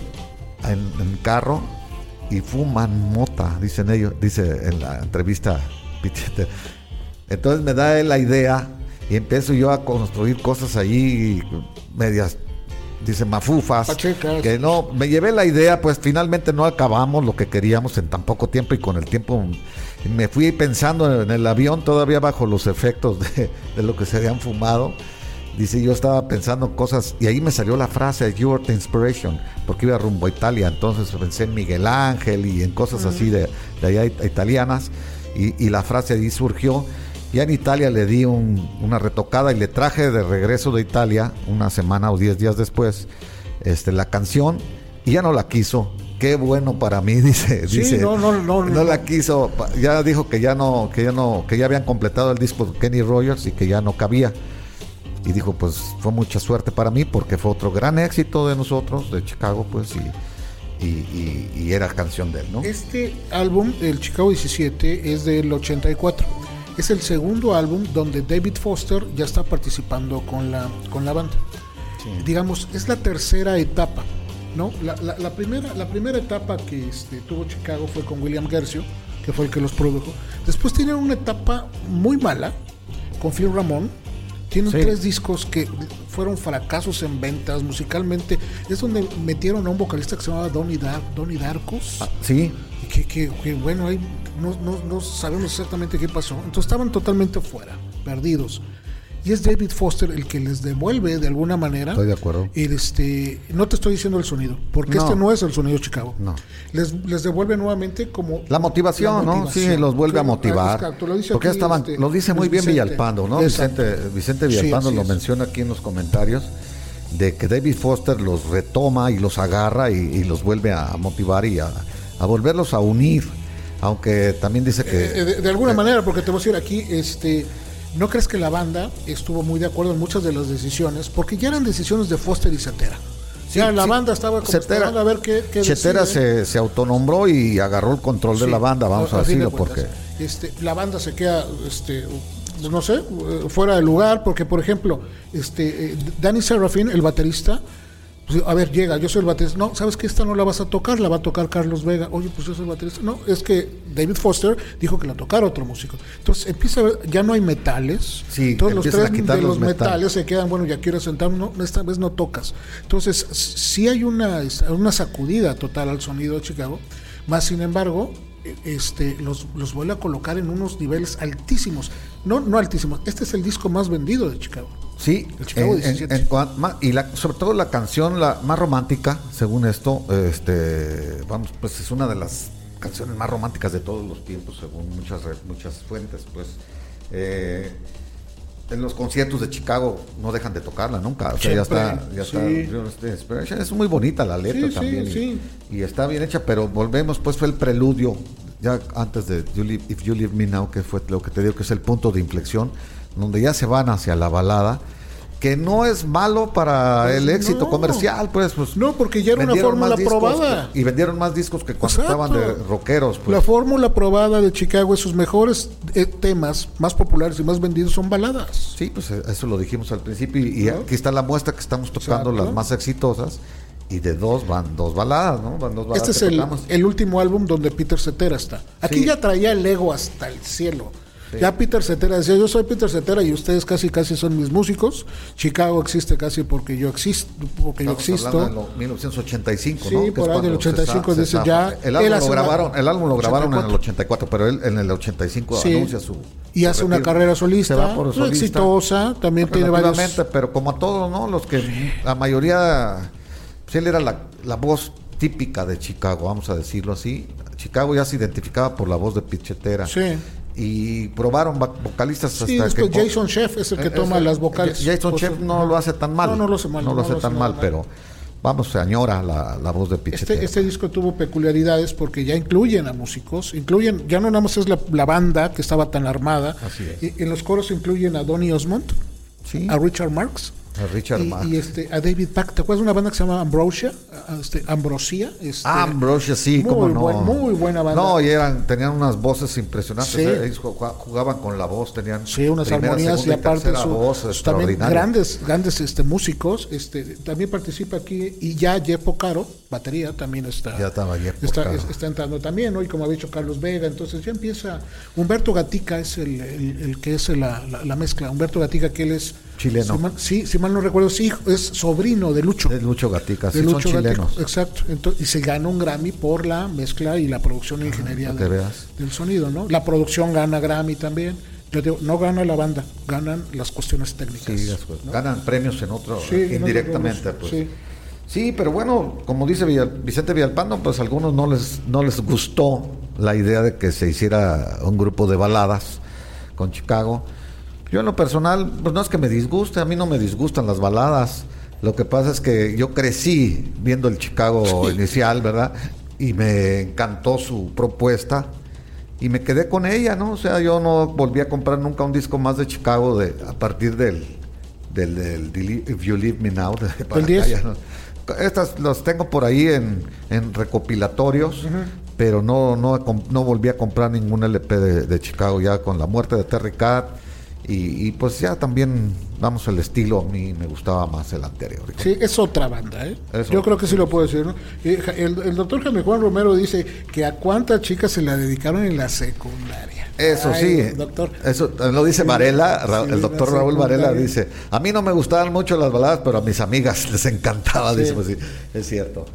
en, en carro y fuman mota, dicen ellos, dice en la entrevista. Entonces me da la idea y empiezo yo a construir cosas ahí medias, dice mafufas. Pachecas. Que no, me llevé la idea, pues finalmente no acabamos lo que queríamos en tan poco tiempo y con el tiempo me fui pensando en el avión todavía bajo los efectos de, de lo que se habían fumado. Dice, yo estaba pensando cosas y ahí me salió la frase You are the inspiration, porque iba rumbo a Italia, entonces pensé en Miguel Ángel y en cosas así de, de allá it- italianas y, y la frase ahí surgió. Ya en Italia le di un- una retocada y le traje de regreso de Italia, una semana o diez días después, este, la canción y ya no la quiso. Qué bueno para mí, dice. Sí, dice no, no, no, no. la quiso. Ya dijo que ya no, que ya no, que ya habían completado el disco de Kenny Rogers y que ya no cabía. Y dijo, pues fue mucha suerte para mí porque fue otro gran éxito de nosotros, de Chicago, pues, y, y, y- y era canción de él, ¿no? Este álbum, el Chicago 17, es del 84. Es el segundo álbum donde David Foster ya está participando con la, con la banda. Digamos, es la tercera etapa. ¿no? La, la- la primera, la primera etapa que este, tuvo Chicago fue con William Gercio, que fue el que los produjo. Después tienen una etapa muy mala con Phil Ramón. Tienen Sí. tres discos que fueron fracasos en ventas musicalmente. Es donde metieron a un vocalista que se llamaba Donny, Dar Donny Darkus. Sí, que, que- que, bueno, ahí no, no- no sabemos exactamente qué pasó. Entonces estaban totalmente fuera, perdidos. Y es David Foster el que les devuelve de alguna manera. Estoy de acuerdo. el, este, no te estoy diciendo el sonido, porque No. este no es el sonido Chicago. No. Les, les devuelve nuevamente como. La motivación, la ¿no? Sí, los vuelve a motivar. exacto, lo dice Porque aquí, estaban, este, lo dice muy bien Vicente. Villalpando, ¿no? Exacto. Vicente, Vicente Villalpando lo es. menciona aquí en los comentarios de que David Foster los retoma y los agarra y, y los vuelve a motivar y a, a volverlos a unir. Aunque también dice que Eh, de, de alguna manera, porque te voy a decir aquí, este, ¿no crees que la banda estuvo muy de acuerdo en muchas de las decisiones? Porque ya eran decisiones de Foster y Cetera. ya la sí. banda estaba esperando a ver qué, qué decide. se, se autonombró y agarró el control de Sí, la banda, vamos a, de decirlo, porque cuentas, este, la banda se queda, este, no sé, eh, fuera de lugar, porque por ejemplo, este, eh, Danny Serafin, el baterista, pues, a ver, llega, yo soy el baterista, no, sabes que esta no la vas a tocar, la va a tocar Carlos Vega, oye, pues yo soy el baterista, no, es que David Foster dijo que la tocara otro músico, entonces empieza a ver, ya no hay metales, Sí, todos los tres a quitar de los los metales. metales se quedan, bueno, ya quiero sentarme, no, esta vez no tocas. Entonces, sí hay una, una sacudida total al sonido de Chicago, más sin embargo, este, los, los vuelve a colocar en unos niveles altísimos. No, no altísimos, este es el disco más vendido de Chicago. Sí, El Chicago en- en- 17. en cuan- ma- y la, sobre todo la canción la más romántica, según esto, este, vamos, pues es una de las canciones más románticas de todos los tiempos, según muchas, muchas fuentes, pues. Eh, en los conciertos de Chicago no dejan de tocarla nunca. O sea, ya está, ya sí. está Inspiration. Es muy bonita la letra Sí, sí, también. y- sí. Y, está bien hecha, pero volvemos, pues fue el preludio, ya antes de You Leave- If You Leave Me Now, que fue lo que te digo que es el punto de inflexión, donde ya se van hacia la balada, que no es malo para Pues el éxito no. comercial, pues. pues No, porque ya era una vendieron más fórmula discos probada. que- y vendieron más discos que cuando Exacto. estaban de rockeros, pues. La fórmula probada de Chicago es sus mejores eh, temas más populares y más vendidos son baladas. Sí, pues eh, eso lo dijimos al principio y, aquí está la muestra que estamos tocando Exacto. las más exitosas y de dos van dos baladas, ¿no? Van dos baladas Este es el, último álbum donde Peter Cetera está. Aquí Sí. ya traía el ego hasta el cielo. Ya Peter Cetera decía, yo soy Peter Cetera y ustedes casi casi son mis músicos. Chicago existe casi porque yo existo, porque yo Estamos existo. hablando de lo- 1985, Sí, ¿no? Que por ahí del cuando se 85 sa- se dice ya, El álbum, lo grabaron, el álbum lo grabaron en el 84. 84, pero él en el 85 Sí. anuncia su. Y hace una carrera solista, por solista. exitosa, también tiene varios... Pero como a todos, ¿no? Los que la mayoría, pues él era la, la voz típica de Chicago, vamos a decirlo así. Chicago ya se identificaba por la voz de Pichetera. Sí. Y probaron vocalistas hasta Sí, que después po- Jason Chef es el que Eh, toma las vocales. Jason Pues, Chef no lo hace tan mal. No, no lo hace mal, No lo no hace lo hace tan mal, mal. pero vamos, se añora la, la voz de Pichetera. Este, este disco tuvo peculiaridades porque ya incluyen a músicos, incluyen, ya no nada más es la, la banda que estaba tan armada, Así es. y en los coros incluyen a Donny Osmond, Sí. a Richard Marx, A Richard y, Marx. y, este, a David Pack. ¿Te acuerdas de una banda que se llama Ambrosia? A- Este, Ambrosia. Este, Ah, Ambrosia, sí, muy cómo no. buen- muy buena banda. No, y eran, tenían unas voces impresionantes. Sí. eh, ellos jugaban con la voz, tenían Sí, unas primera, armonías y segunda aparte tercera su- voz también grandes, grandes este, músicos. Este, también participa aquí y ya Jeff Caro, batería, también está. Ya estaba Jeff está, entrando también, ¿no? Y como ha dicho Carlos Vega, entonces ya empieza. Humberto Gatica es el, el- el que es la, la- la mezcla. Humberto Gatica, que él es. Chileno. si mal- sí, si mal no recuerdo, sí, es sobrino de Lucho. De Lucho Gatica, de sí, son Gatica, chilenos. exacto. Entonces, y se gana un Grammy por la mezcla y la producción e ingeniería de- veas. del sonido, ¿no? La producción gana Grammy también. Yo digo, no gana la banda, ganan las cuestiones técnicas. Sí, ganan premios en otro, Sí, indirectamente. pues. Sí. Sí. pero bueno, como dice Vicente Villalpando, pues a algunos no les, no les gustó la idea de que se hiciera un grupo de baladas con Chicago. Yo en lo personal, pues no es que me disguste, a mí no me disgustan las baladas. Lo que pasa es que yo crecí viendo el Chicago inicial, ¿verdad? Y me encantó su propuesta y me quedé con ella, ¿no? O sea, yo no volví a comprar nunca un disco más de Chicago de, a partir del, del, del If You Leave Me Now. De, para acá 10. ya no. Estas los tengo por ahí en, en recopilatorios, pero no, no, no volví a comprar ningún LP de, de Chicago ya con la muerte de Terry Cat. Y, y pues ya también, vamos, el estilo a mí me gustaba más el anterior. Sí, es otra banda, ¿eh? Es Yo creo que sí lo puedo decir, ¿no? El, el doctor Jaime Juan Romero dice que a cuántas chicas se la dedicaron en la secundaria. Eso Ay, sí, Doctor. eso eh, lo dice Varela, Sí, el doctor Raúl Varela dice, a mí no me gustaban mucho las baladas, pero a mis amigas les encantaba, Sí. dice, pues sí, es cierto.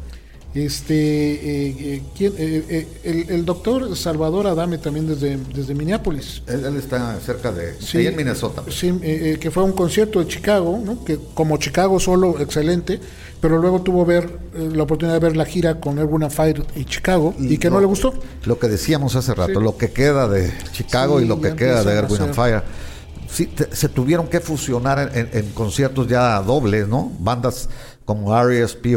Este, eh, eh, ¿quién? Eh, el, el doctor Salvador Adame también desde, desde Minneapolis. Él, él está cerca de, Sí, ahí en Minnesota. Sí, eh, que fue a un concierto de Chicago, ¿no? que como Chicago solo, excelente, pero luego tuvo ver la oportunidad de ver la gira con Erwin Fire y Chicago y, que no, le gustó. Lo que decíamos hace rato, Sí. lo que queda de Chicago Sí, y lo que queda de Erwin Fire. Sí, te- se tuvieron que fusionar en, en- en conciertos ya dobles, ¿no? Bandas como R.E.S.P.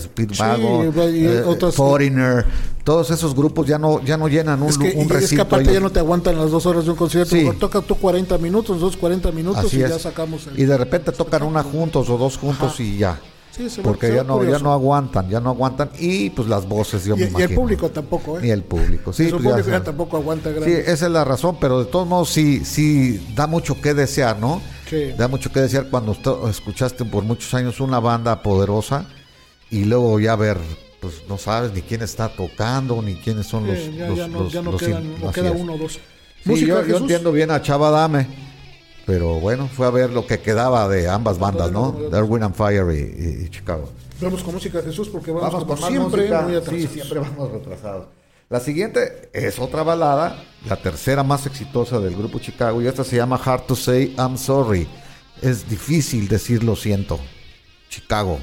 Speedwagon, y eh, otras- Foreigner, todos esos grupos ya no ya no llenan un, Es que, un y es que recinto. aparte ellos- ya no te aguantan las dos horas de un concierto. Sí. toca tú 40 minutos, nosotros 40 minutos Así y es. ya sacamos el... Y de repente tocan una juntos o dos juntos Ajá. y ya. Sí, se ve- Porque se ya no, ya no aguantan, ya no aguantan. Y pues las voces, yo y, me y imagino. el público tampoco, ¿eh? Ni el público. Sí, Y pues, ya ya tampoco aguanta Sí, esa es la razón, pero de todos modos sí, sí da mucho que desear, ¿no? Sí. Da mucho que desear cuando escuchaste por muchos años una banda poderosa y luego ya ver, pues no sabes ni quién está tocando, ni quiénes son los... Sí, ya, los- ya no, los- ya no los quedan, in- no así queda uno o dos. Sí, yo, yo entiendo bien a Chava Dame, pero bueno, fue a ver lo que quedaba de ambas bandas, ¿no? De Erwin and Fire y, Chicago. Vamos con música, Jesús, porque vamos, Vamos con siempre música. muy Sí, siempre vamos retrasados. La siguiente es otra balada, la tercera más exitosa del grupo Chicago, y esta se llama Hard to Say I'm Sorry. Es difícil decir lo siento. Chicago.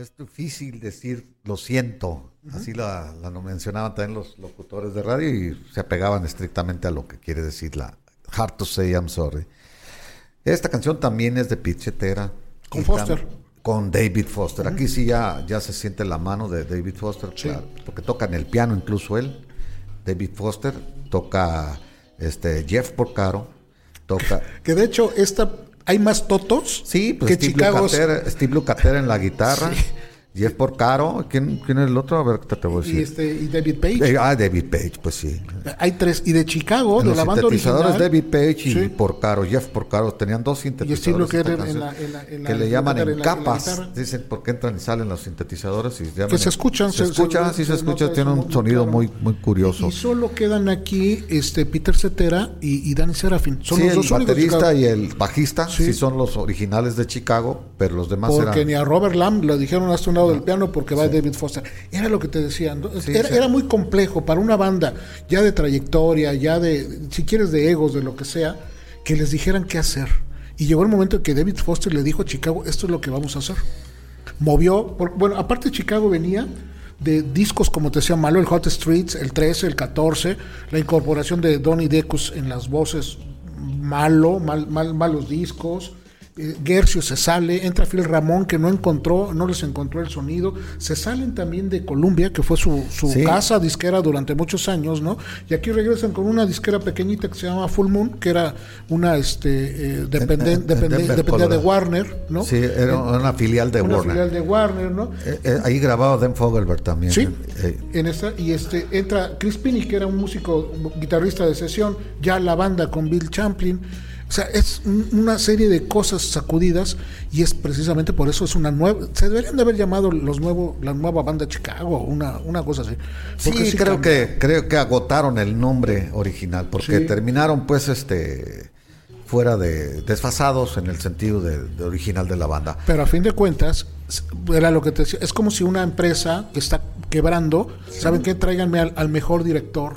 Es difícil decir lo siento. Así la, la no- mencionaban también los locutores de radio y se apegaban estrictamente a lo que quiere decir la Hard to Say I'm Sorry. Esta canción también es de Pete Cetera. Con Foster. tam- Con David Foster. Aquí sí ya, ya se siente la mano de David Foster, claro, porque toca en el piano incluso él. David Foster toca este Jeff Porcaro, toca Que de hecho, esta hay más totos Sí, pues que Steve Chicago. Lukather, Steve Lukather en la guitarra, Jeff Porcaro, ¿quién, quién es el otro? A ver, ¿qué te voy a Y, decir? este, y David Page. Eh, ah, David Page, pues sí. Hay tres. Y de Chicago, En de los la banda sintetizadores original. David Page y Sí. Porcaro, Jeff Porcaro, tenían dos Y sintetizadores. Lukather esta en canción, la- en la- en la- que le llaman la- en capas, dicen porque entran y salen los sintetizadores y llaman Que se escuchan, se, se- escucha, se- sí se se escucha, nota tiene un sonido claro. muy muy curioso. Y solo quedan aquí este Peter Cetera y, y Danny Serafin. Son sí, los el dos baterista y el bajista sí. Sí. son los originales de Chicago, pero los demás Porque eran ni a Robert Lamb le dijeron hasta un lado del piano porque va David Foster. Era lo que te decía. ¿no? Sí, era, sí. era muy complejo para una banda ya de trayectoria, ya de, si quieres, de egos, de lo que sea, que les dijeran qué hacer. Y llegó el momento en que David Foster le dijo a Chicago, esto es lo que vamos a hacer. Movió, por- bueno, aparte Chicago venía de discos como te decía Malo, el Hot Streets, el 13, el 14, la incorporación de Donnie Decus en las voces, malo, mal, mal, malos discos, eh, Gercio se sale, entra Phil Ramón que no encontró, no les encontró el sonido, se salen también de Columbia, que fue su, su Sí. casa disquera durante muchos años, ¿no? Y aquí regresan con una disquera pequeñita que se llama Full Moon, que era una este eh, dependen- dependía de. Warner, ¿no? Sí, era una filial de una Warner. filial de Warner, ¿no? Eh, eh, ahí grababa Dan Fogelberg también. Sí, en esta, y este entra Chris Pinney, que era un músico guitarrista de sesión, ya la banda con Bill Champlin. O sea, es un- una serie de cosas sacudidas y es precisamente por eso es una nueva. Se deberían de haber llamado los nuevos, la nueva banda Chicago, una, una cosa así. Sí, creo cambió. que creo que agotaron el nombre original porque Sí. terminaron pues este fuera de desfasados en el sentido de, de original de la banda. Pero a fin de cuentas, era lo que te decía, es como si una empresa que está quebrando, ¿saben qué? Tráiganme al, al mejor director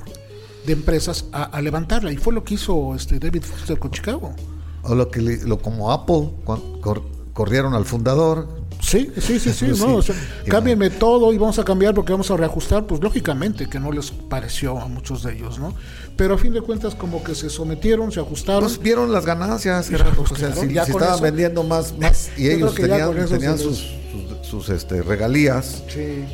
de empresas a, a levantarla. Y fue lo que hizo este David Foster con Chicago. O lo que le- lo como Apple cor- corrieron al fundador. Sí, sí, sí, sí, no, o sea, Y cámbienme todo y vamos a cambiar porque vamos a reajustar, pues lógicamente que no les pareció a muchos de ellos, ¿no? Pero a fin de cuentas como que se sometieron, se ajustaron. Pues vieron las ganancias. O sea, claro, si, ya si estaban eso- vendiendo más, más y ellos tenían, sus, sus, este, regalías, sí.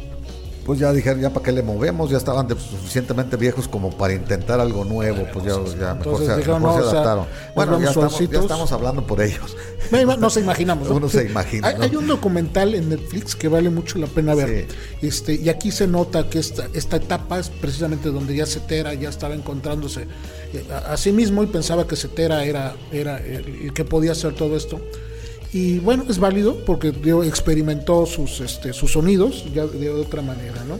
Pues ya dijeron, ya para qué le movemos, ya estaban de- suficientemente viejos como para intentar algo nuevo, pues ya, ya mejor, Entonces se, dijeron, mejor no, se o sea, adaptaron. bueno, ya estamos, ya estamos hablando por ellos. Ima- Nos imaginamos. ¿no? Uno se imagina, Hay, ¿no? hay un documental en Netflix que vale mucho la pena ver. Este, y aquí se nota que esta, esta etapa es precisamente donde ya Cetera ya estaba encontrándose eh, a, a sí mismo y pensaba que Cetera era, era el, el que podía hacer todo esto. Y bueno, es válido porque dio- experimentó sus, este, sus sonidos ya de otra manera, ¿no?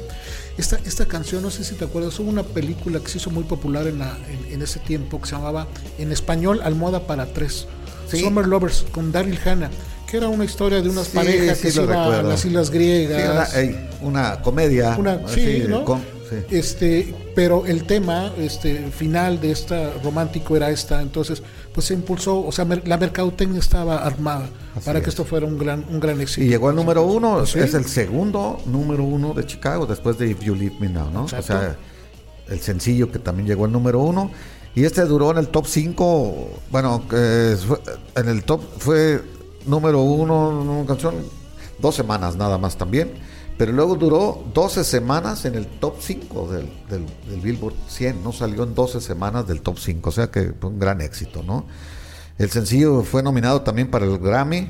Esta, esta canción, no sé si te acuerdas, hubo una película que se hizo muy popular en, la, en, en ese tiempo que se llamaba en español Almohada para tres. Sí. Summer Lovers con Daryl Hannah, que era una historia de unas Sí, parejas sí que se iban a las islas Sí, griegas. una, comedia. Una- sí, ¿no? con-. Este, pero el tema este, final de esta romántico era esta, entonces pues se impulsó, o sea, mer- la mercadotecnia estaba armada para que esto fuera un gran, un gran éxito. Y llegó al número uno, Sí. es el segundo número uno de Chicago después de If You Leave Me Now, ¿no? Exacto. O sea, el sencillo que también llegó al número uno. Y este duró en el top 5, bueno, fue- en el top fue número uno, una canción, dos semanas nada más también. Pero luego duró 12 semanas en el top 5 del, del, del Billboard 100, ¿no? Salió en 12 semanas del top 5, o sea que fue un gran éxito, ¿no? El sencillo fue nominado también para el Grammy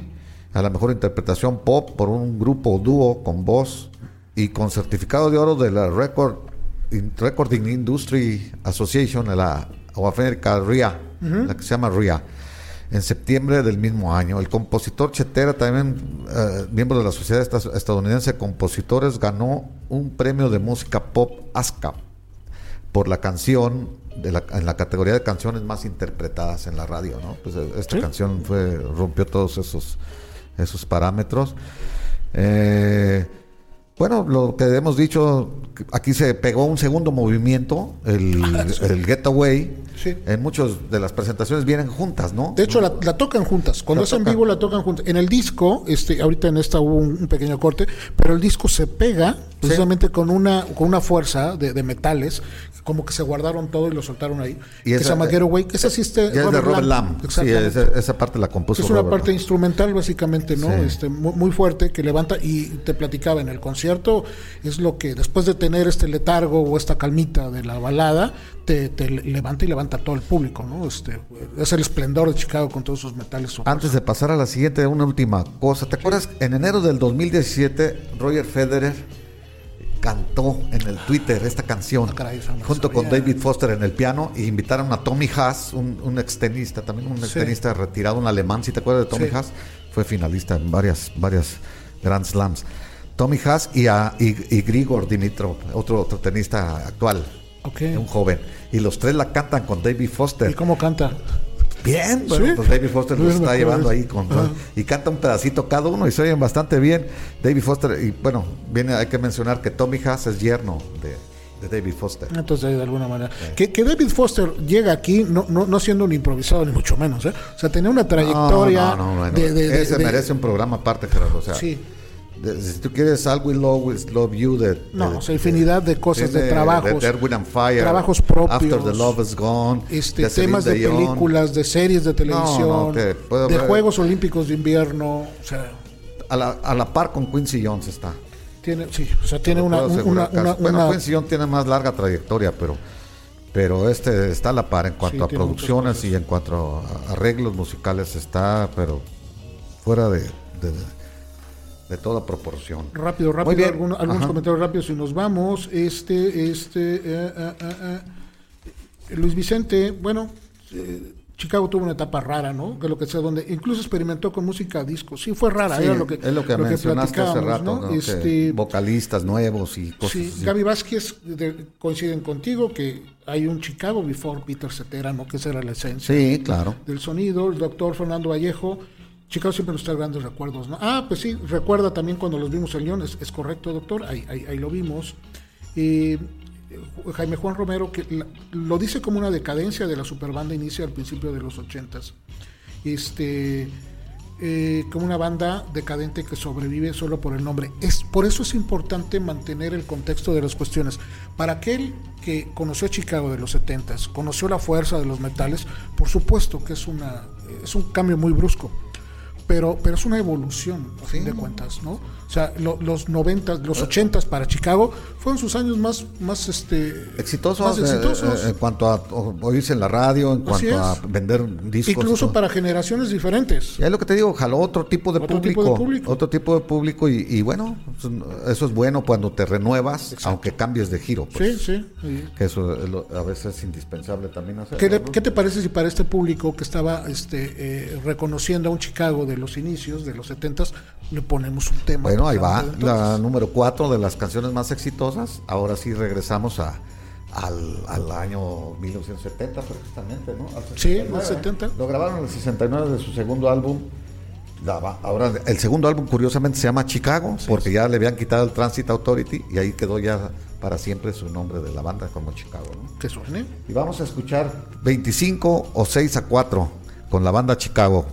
a la mejor interpretación pop por un grupo dúo con voz y con certificado de oro de la Record in- Recording Industry Association, de la o RIA, la que se llama RIA, en septiembre del mismo año. El compositor Chetera, también eh, miembro de la Sociedad Esta- Estadounidense de Compositores, ganó un premio de música pop ASCAP por la canción de la, en la categoría de canciones más interpretadas en la radio, ¿no? Pues eh, esta Sí. canción fue rompió todos esos esos parámetros. Eh, bueno, lo que hemos dicho, aquí se pegó un segundo movimiento, el, el Getaway. Sí. En muchas de las presentaciones vienen juntas, ¿no? De hecho, la, la tocan juntas. Cuando La es en vivo, la tocan juntas. En el disco, este, ahorita en esta hubo un, un pequeño corte, pero el disco se pega precisamente con una con una fuerza de, de metales, como que se guardaron todo y lo soltaron ahí. Y que esa- se llama Getaway, que esa sí es de Robert Lamb. Sí, Exactamente. esa, esa parte la compuso es una Robert parte instrumental básicamente, ¿no? Sí. Este muy, muy fuerte que levanta y te platicaba en el concierto es lo que después de tener este letargo o esta calmita de la balada te, te levanta y levanta a todo el público, ¿no? Este es el esplendor de Chicago con todos sus metales. Antes de pasar a la siguiente, una última cosa. ¿Te acuerdas? En enero del 2017, Roger Federer cantó en el Twitter esta canción Ah, caray, junto con. David Foster en el piano y invitaron a Tommy Haas, un, un extenista, también un Sí. extenista retirado, un alemán, si te acuerdas de Tommy Sí. Haas, fue finalista en varias, varias Grand Slams. Tommy Haas y, a, y, y Grigor Dimitrov, otro, otro tenista actual, un joven. Y los tres la cantan con David Foster. ¿Y cómo canta? Bien, ¿Sí? bueno, pues David Foster lo Bueno, está llevando ahí con ah. y canta un pedacito cada uno y se oyen bastante bien. David Foster y bueno, viene hay que mencionar que Tommy Haas es yerno de, de David Foster. Entonces, de alguna manera. Que, que David Foster llega aquí no, no, no siendo un improvisado, ni mucho menos. ¿eh? O sea, tenía una trayectoria No, no, no, bueno, de, de- de- ese merece un programa aparte, Gerardo. O sea, Sí. De- si tú quieres I Will Always Love You de, No, de- o sea, infinidad de cosas, de trabajos. and Fire, trabajos propios. After the Love is Gone, este, de temas de Dion. películas, de series de televisión, no, de ver- Juegos Olímpicos de Invierno, o sea, A la, a la par con Quincy Jones está. tiene, sí, o sea, tiene una, una, una, bueno, una- Quincy Jones tiene más larga trayectoria, pero pero este está a la par en cuanto Sí, a producciones y en cuanto a arreglos musicales está, pero fuera de, de, toda proporción. rápido, Muy rápido, bien. alguno- algunos Ajá. comentarios rápidos y nos vamos. Este, este, eh, eh, eh. Luis Vicente, bueno, Chicago tuvo una etapa rara, ¿no? Que lo que sea, donde incluso experimentó con música disco. Sí, fue rara, Sí, era lo que, es lo que mencionaste hace rato, ¿no? ¿no? Que Este, vocalistas nuevos y cosas Sí, así. Gaby Vázquez de- coinciden contigo que hay un Chicago before Peter Cetera, ¿no? Que esa era la esencia Sí, claro. del sonido. El doctor Fernando Vallejo, Chicago siempre nos trae grandes recuerdos, ¿no? Ah, pues sí, recuerda también cuando los vimos en León, es, correcto, doctor, ahí, ahí, ahí lo vimos. Eh, Jaime Juan Romero, que lo dice como una decadencia de la superbanda inicia al principio de los ochentas. Este, eh, como una banda decadente que sobrevive solo por el nombre. Es, por eso es importante mantener el contexto de las cuestiones. Para aquel que conoció Chicago de los 70s, conoció la fuerza de los metales, por supuesto que es, una, es un cambio muy brusco. Pero, pero es una evolución, a fin de cuentas, ¿no? O sea, lo- los 90, los 80 para Chicago fueron sus años más, más este, Exitosos, más eh, exitosos. eh, en cuanto a oírse en la radio, en Así cuanto a es. vender discos. y Incluso para generaciones diferentes. Ya es lo que te digo, jaló otro tipo de, Otro público, tipo de público. Otro tipo de público y, y bueno, eso es bueno cuando te renuevas, aunque cambies de giro. Pues, Sí, sí. sí. Que eso es lo- a veces es indispensable también hacer. ¿Qué, qué te parece si para este público que estaba este, eh, reconociendo a un Chicago de los inicios, de los 70s, le ponemos un tema? Bueno, ahí va, la número cuatro de las canciones más exitosas. Ahora sí regresamos a, al, al año 1970 precisamente, ¿no? Al Sí, 69. el 70. Lo grabaron en el 69 de su segundo álbum. Ahora, el segundo álbum curiosamente se llama Chicago, porque ya le habían quitado el Transit Authority y ahí quedó ya para siempre su nombre de la banda como Chicago. ¿no? Que suene. Y vamos a escuchar 25 o 6 a 4 con la banda Chicago.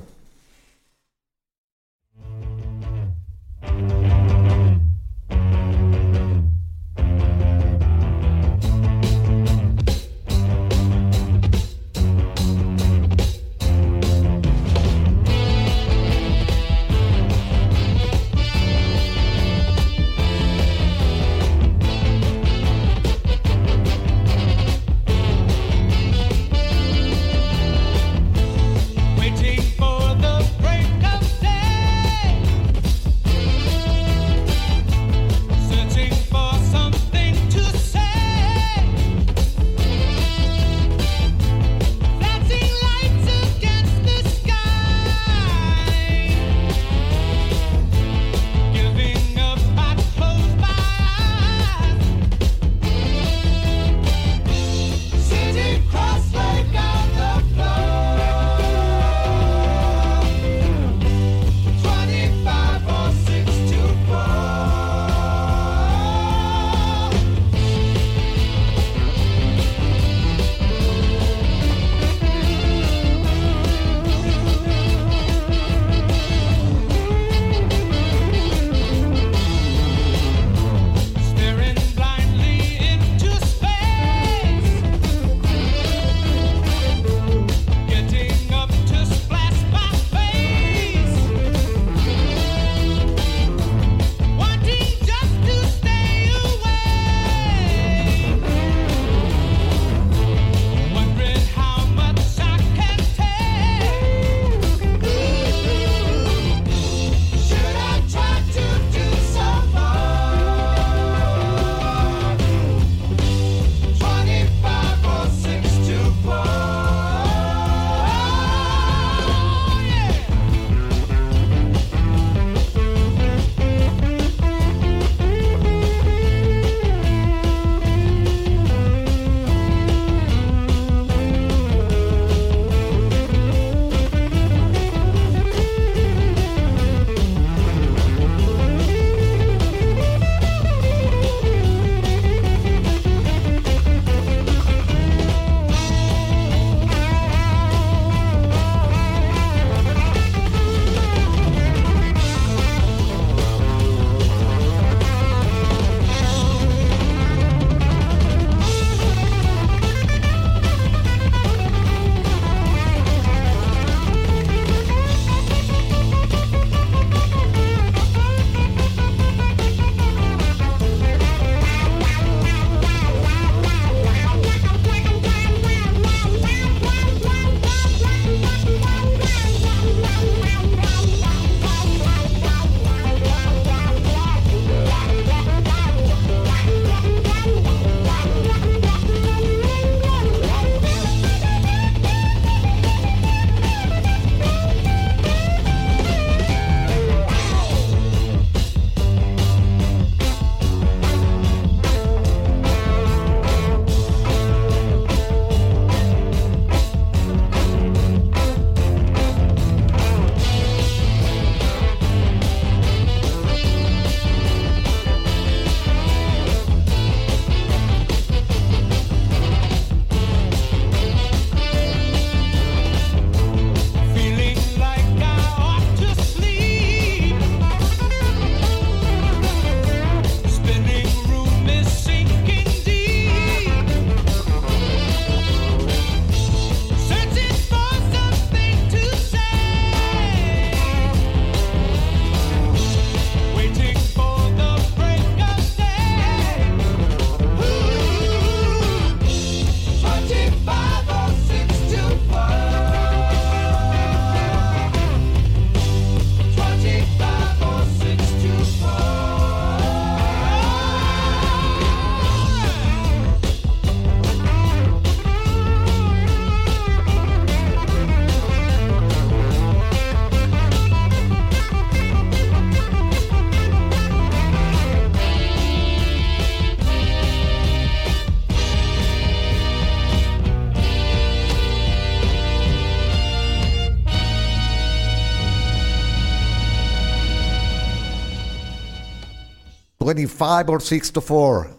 25 or 6 to 4.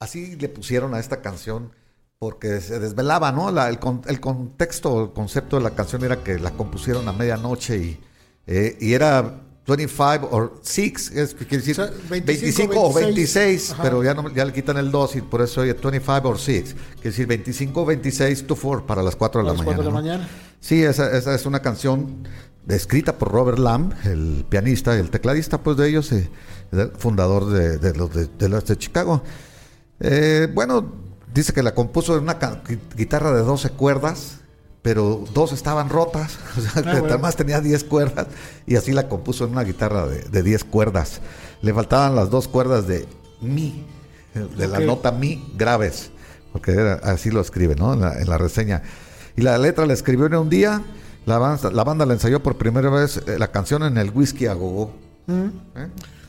Así le pusieron a esta canción porque se desvelaba, ¿no? La- el, el contexto, el concepto de la canción era que la compusieron a medianoche y, eh, y era 25 or 6, es quiere decir O sea, 25, 25 o 26, Ajá. pero ya, no, ya le quitan el 2 y por eso oye 25 or 6, quiere decir 25 o 26 to 4 para las 4 de la las mañana. 4 de la ¿no? mañana. Sí, esa, esa es una canción escrita por Robert Lamb, el pianista y el tecladista, pues de ellos, eh, fundador de, de los de, de los de Chicago. Eh, bueno, dice que la compuso en una guitarra de 12 cuerdas, pero dos estaban rotas, o sea, Ah, bueno. además tenía 10 cuerdas, y así la compuso en una guitarra de, de 10 cuerdas. Le faltaban las dos cuerdas de mi, de la nota mi graves, porque era- así lo escribe, ¿no? En la, en la reseña. Y la letra la escribió en un día, la banda, la banda la ensayó por primera vez eh, la canción en el Whisky a Gogo. ¿Eh?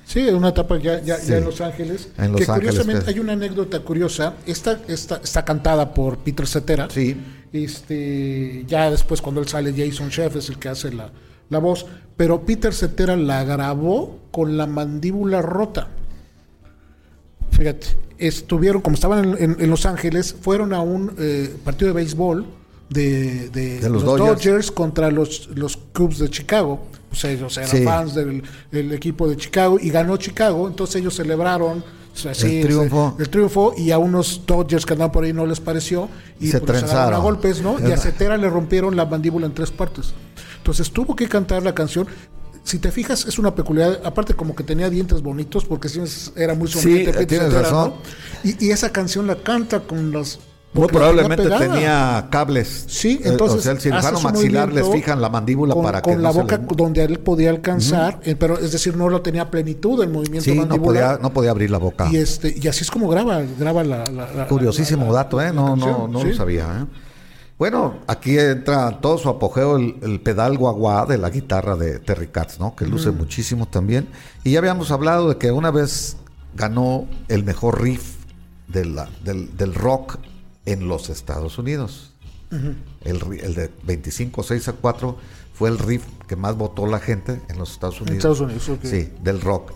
Sí, una etapa ya, ya, Sí. ya en Los Ángeles. En Los que Ángeles, curiosamente que- hay una anécdota curiosa. Esta, esta está cantada por Peter Cetera. Sí. Este, ya después cuando él sale, Jason Chef es el que hace la, la voz. Pero Peter Cetera la grabó con la mandíbula rota. Fíjate, estuvieron, como estaban en, en- en Los Ángeles, fueron a un eh, partido de béisbol de, de De los los, Dodgers. Dodgers. contra los, los Cubs de Chicago. O sea, ellos eran Sí. fans del, del equipo de Chicago y ganó Chicago. Entonces ellos celebraron El triunfo. El, triunfo y a unos Dodgers que andaban por ahí no les pareció y Se pues, trenzaron. a golpes, ¿no? Y a Cetera le rompieron la mandíbula en tres partes. Entonces tuvo que cantar la canción. Si te fijas, es una peculiaridad. Aparte, como que tenía dientes bonitos, porque es- era muy sonriente. Sí, tienes razón. ¿no? Y, y esa canción la canta con las. Muy probablemente tenía cables. Sí, Eh, entonces. o sea, el cirujano maxilar les fijan la mandíbula con, para que con la no boca donde él podía alcanzar, eh, pero es decir, no lo tenía plenitud el movimiento Sí, no mandibular. podía, no podía abrir la boca. Y este y así es como graba, graba la, la- la- Curiosísimo la- dato, ¿eh? No, no, no sí. lo sabía, ¿eh? Bueno, aquí entra todo su apogeo el, el pedal guaguá de la guitarra de Terry Katz, ¿no? Que luce muchísimo también. Y ya habíamos hablado de que una vez ganó el mejor riff de la- del, del rock en los Estados Unidos. el, el de 25, 6 a 4 fue el riff que más votó la gente en los Estados Unidos. Estados Unidos, ok. Sí, del rock.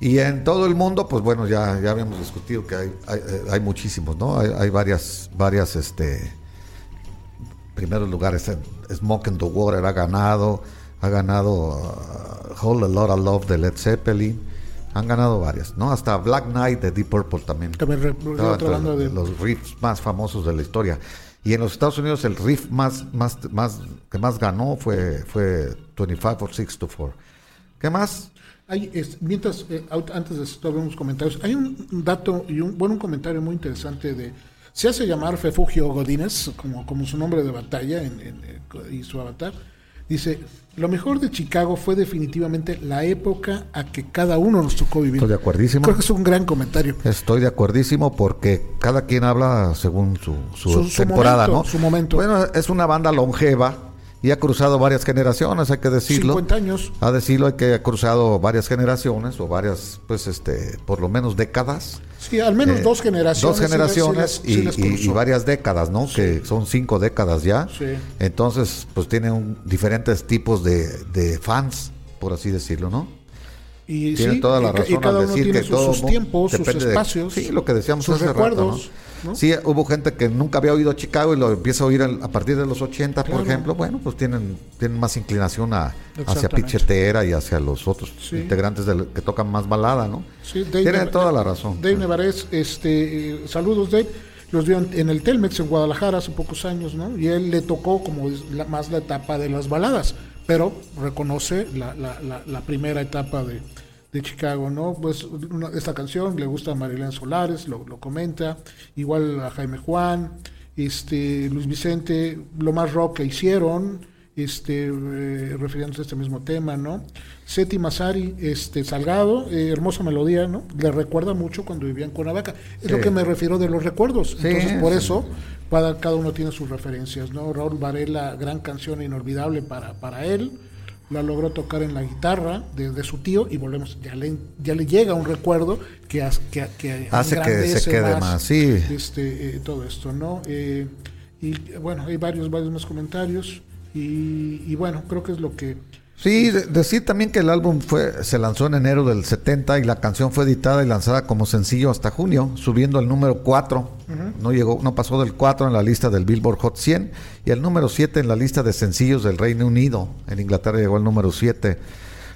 Y en todo el mundo, pues bueno, ya, ya habíamos discutido que hay, hay, eh, hay muchísimos, ¿no? Hay, hay varias, varias, este, primeros lugares. Smoke in the Water ha ganado, ha ganado uh, Hold a Lot of Love de Led Zeppelin, han ganado varias, ¿no? Hasta Black Knight de Deep Purple también. También Estaba otra banda de- los riffs más famosos de la historia. Y en los Estados Unidos el riff más, más, más, que más ganó fue, fue 25 or 6 to 4. ¿Qué más? Hay, es- mientras, eh, antes de esto, unos comentarios. Hay un dato y un, bueno, un comentario muy interesante de. Se hace llamar Fefugio Godínez, como, como su nombre de batalla en- en- eh, y su avatar. Dice: Lo mejor de Chicago fue definitivamente la época a que cada uno nos tocó vivir. Estoy de acuerdísimo. Creo que es un gran comentario. Estoy de acuerdísimo porque cada quien habla según su, su Su- su temporada, momento, ¿no? su momento. Bueno, es una banda longeva y ha cruzado varias generaciones, hay que decirlo. 50 años. A decirlo, hay que ha cruzado varias generaciones o varias, pues, este, por lo menos décadas. Sí, al menos Eh, dos generaciones. Dos generaciones sí las- sí y, y- y varias décadas, ¿no? Que son cinco décadas ya. Sí. Entonces, pues tienen un- diferentes tipos de, de fans, por así decirlo, ¿no? Y Tiene sí, toda la y razón y cada al uno decir tiene que sus, todo sus tiempos, sus depende de- espacios. sí, lo que decíamos sus hace rato, recuerdos. ¿no? ¿No? Sí, hubo gente que nunca había oído Chicago y lo empieza a oír a partir de los 80, por ejemplo. Bueno, pues tienen, tienen más inclinación a, hacia. Pichetera y hacia los otros Sí. integrantes del- que tocan más balada, ¿no? Sí, Dave Tienen Neva- toda la razón. Dave Nevarez, este, saludos Dave, los vio en, en el Telmex en Guadalajara hace pocos años, ¿no? Y él le tocó como la- más la etapa de las baladas, pero reconoce la, la- la- la primera etapa de, de Chicago, ¿no? Pues una- esta canción le gusta a Marilén Solares, lo, lo comenta, igual a Jaime Juan, este, Luis Vicente, lo más rock que hicieron, este, eh, refiriéndose a este mismo tema, ¿no? Seti Masari, este, Salgado, eh, hermosa melodía, ¿no? Le recuerda mucho cuando vivía en Cuernavaca. Es lo que me refiero de los recuerdos. Sí, Entonces, por sí. eso, cada, cada uno tiene sus referencias, ¿no? Raúl Varela, gran canción inolvidable para, para él. La logró tocar en la guitarra de, de su tío y volvemos, ya le, ya le llega un recuerdo que, has- que, que Hace que se quede más, sí. este, eh, todo esto, ¿no? Eh, y bueno, hay varios, varios más comentarios y, y bueno, creo que es lo que Sí, de- decir también que el álbum fue se lanzó en enero del 70 y la canción fue editada y lanzada como sencillo hasta junio, subiendo al número 4. No llegó, no pasó del 4 en la lista del Billboard Hot 100 y el número 7 en la lista de sencillos del Reino Unido. En Inglaterra llegó al número 7.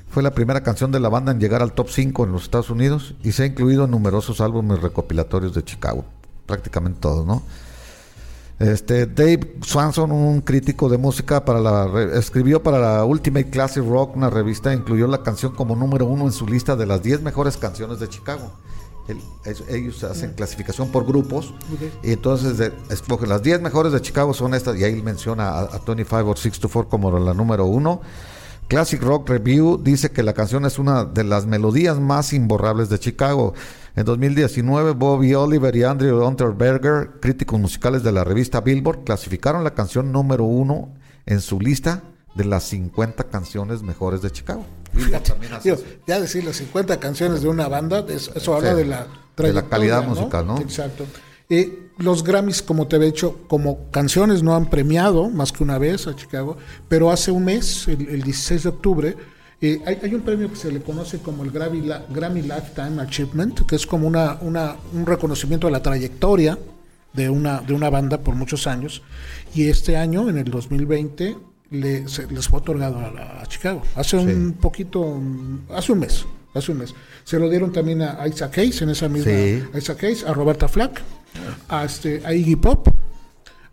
Fue la primera canción de la banda en llegar al top 5 en los Estados Unidos y se ha incluido en numerosos álbumes recopilatorios de Chicago, prácticamente todos, ¿no? Este, Dave Swanson, un crítico de música, para la, escribió para la Ultimate Classic Rock, una revista, incluyó la canción como número uno en su lista de las 10 mejores canciones de Chicago. El- ellos hacen clasificación por grupos y entonces de- escogen las 10 mejores de Chicago son estas y ahí menciona a, a 25 or 624 como la número uno. Classic Rock Review dice que la canción es una de las melodías más imborrables de Chicago. En 2019, Bobby Oliver y Andrew Unterberger, críticos musicales de la revista Billboard, clasificaron la canción número uno en su lista de las 50 canciones mejores de Chicago. Digo, ya decir las 50 canciones de una banda, es- eso habla Sí, de la de la calidad musical, ¿no? Exacto. Eh, los Grammys, como te había dicho, como canciones no han premiado más que una vez a Chicago, pero hace un mes, el, el 16 de octubre, eh, hay, hay un premio que se le conoce como el Grammy, La- Grammy Lifetime Achievement, que es como una, una, un reconocimiento de la trayectoria de una, de una banda por muchos años. Y este año, en el 2020, le, se- les fue otorgado a, Chicago. Hace un poquito, hace un mes, hace un mes. Se lo dieron también a Isaac Hayes, en esa misma, Sí. a Isaac Hayes, a Roberta Flack, a, este, a Iggy Pop,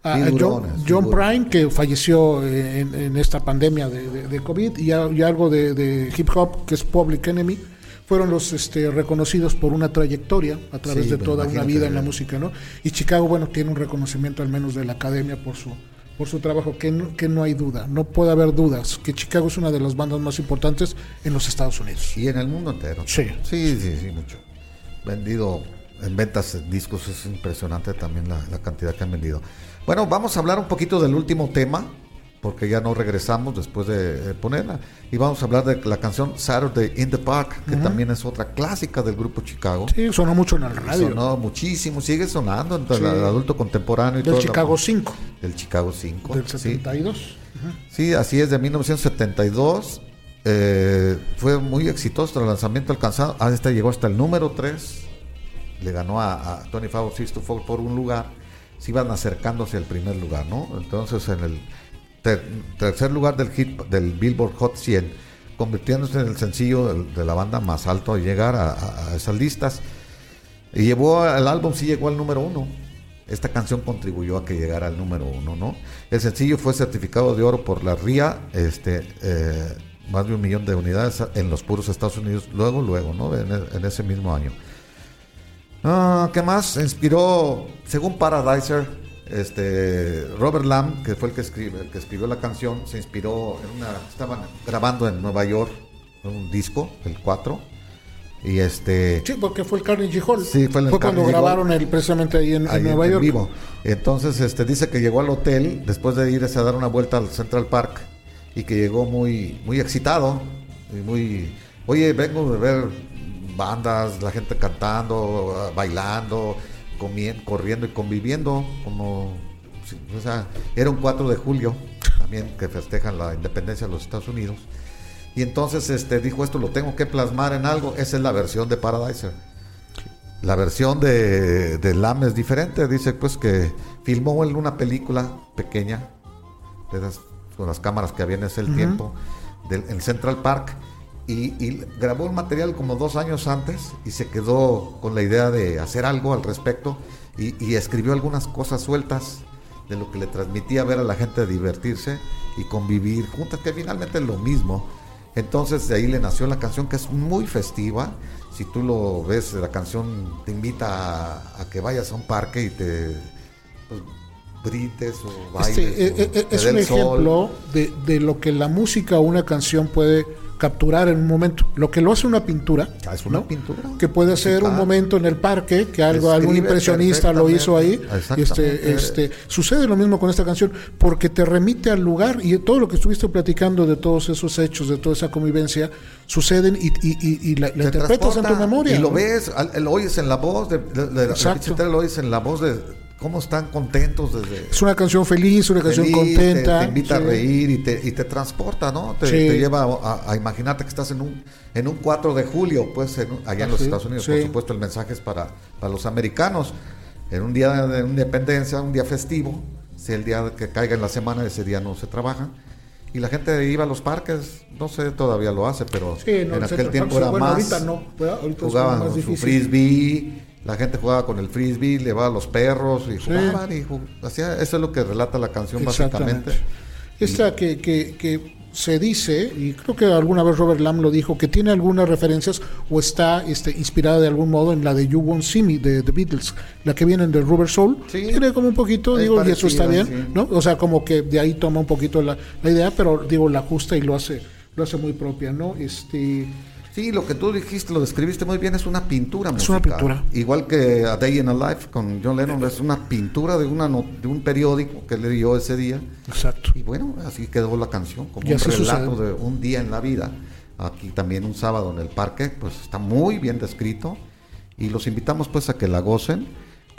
a, a John, John. Prine, que falleció en, en esta pandemia de, de- de COVID, y, a- y algo de, de hip hop, que es Public Enemy, fueron los este, reconocidos por una trayectoria a través Sí, de toda una vida en la música, ¿no? Y Chicago, bueno, tiene un reconocimiento al menos de la academia por su por su trabajo, que no, que no hay duda, no puede haber dudas, que Chicago es una de las bandas más importantes en los Estados Unidos. Y en el mundo entero. Sí. Sí, sí, sí, mucho. Vendido en ventas discos es impresionante también la, la cantidad que han vendido. Bueno, vamos a hablar un poquito del último tema, porque ya no regresamos después de eh, ponerla. Y vamos a hablar de la canción Saturday in the Park, que también es otra clásica del grupo Chicago. Sí, sonó mucho en el radio. Sonó muchísimo, sigue sonando entre Sí. el adulto contemporáneo y del todo. Chicago 5, Del Chicago 5. del sí. 72. Sí, así es, de 1972. eh, fue muy exitoso el lanzamiento alcanzado. Ah, este llegó hasta el número 3. Le ganó a, a Tony Fowler Six to Four por un lugar. Se iban acercándose al primer lugar, ¿no? Entonces, en el ter- tercer lugar del hit del Billboard Hot 100, convirtiéndose en el sencillo de, la banda más alto a llegar a, esas listas. Y llevó al álbum, sí llegó al número uno. Esta canción contribuyó a que llegara al número uno, ¿no? El sencillo fue certificado de oro por la RIA, este, eh, más de un millón de unidades en los puros Estados Unidos, luego, luego, ¿no? En ese mismo año. Ah, ¿Qué más? Se inspiró, según Paradiser, este, Robert Lamb, que fue el que, escribe, el que escribió la canción, se inspiró en una, estaban grabando en Nueva York un disco, el 4, y este... Sí, porque fue el Carnegie Hall. Sí, fue en el cuando Carnegie grabaron el, precisamente ahí en, en ahí Nueva en York. vivo. Entonces, este dice que llegó al hotel después de irse a dar una vuelta al Central Park y que llegó muy muy excitado y muy oye, vengo de ver bandas, la gente cantando, bailando, comien- corriendo y conviviendo como o sea, era un 4 de julio también que festejan la independencia de los Estados Unidos. Y entonces este dijo esto lo tengo que plasmar en algo, esa es la versión de Paradiser. La versión de, de Lam es diferente. Dice pues que filmó él una película pequeña, de esas- con las cámaras que había en ese tiempo, del, en Central Park, y, y grabó el material como dos años antes y se quedó con la idea de hacer algo al respecto y, y escribió algunas cosas sueltas de lo que le transmitía ver a la gente divertirse y convivir juntas, que finalmente es lo mismo. Entonces de ahí le nació la canción que es muy festiva. Si tú lo ves, la canción te invita a, a que vayas a un parque y te pues, brites o bailes. Este, o es un ejemplo de, de lo que la música o una canción puede capturar en un momento. Lo que lo hace una pintura. Ah, es una ¿no? pintura. Que puede ser un momento en el parque, que algo, algún impresionista lo hizo ahí. Este, este, sucede lo mismo con esta canción, porque te remite al lugar y todo lo que estuviste platicando de todos esos hechos, de toda esa convivencia, suceden y, y, y- y la, la Te interpretas en tu memoria. Y lo ¿no? ves, lo oyes en la voz de, de- de la pinche tele, lo oyes en la voz de cómo están contentos desde... Es una canción feliz, una canción feliz, contenta. Te, te invita sí. a reír y te, y te transporta, ¿no? Te, Sí. te lleva a, a imaginarte que estás en un, en un 4 de julio, pues en allá en los Sí, Estados Unidos. Por supuesto, el mensaje es para, para los americanos. En un día de independencia, un día festivo, si el día que caiga en la semana, ese día no se trabaja. Y la gente iba a los parques, no sé, todavía lo hace, pero no, en el aquel tiempo era bueno, más. ahorita no. Ahorita jugaban más con su frisbee, la gente jugaba con el frisbee, llevaba a los perros y jugaban y ju- hacía, eso es lo que relata la canción básicamente. Esta que, que, que se dice, y creo que alguna vez Robert Lamb lo dijo, que tiene algunas referencias o está este, inspirada de algún modo en la de You Won't See Me de The Beatles, la que vienen del Rubber Soul. Sí. Tiene como un poquito, Es digo, y eso está bien, sí. ¿no? O sea, como que de ahí toma un poquito la, la idea, pero digo, la ajusta y lo hace, lo hace muy propia, ¿no? Este. Sí, lo que tú dijiste, lo describiste muy bien, es una pintura Es una musical. pintura. Igual que A Day in a Life con John Lennon, es una pintura de, una de un periódico que leyó ese día. Exacto. Y bueno, así quedó la canción, como Y un relato sucede. de un día en la vida. Aquí también un sábado en el parque, pues está muy bien descrito. Y los invitamos pues a que la gocen.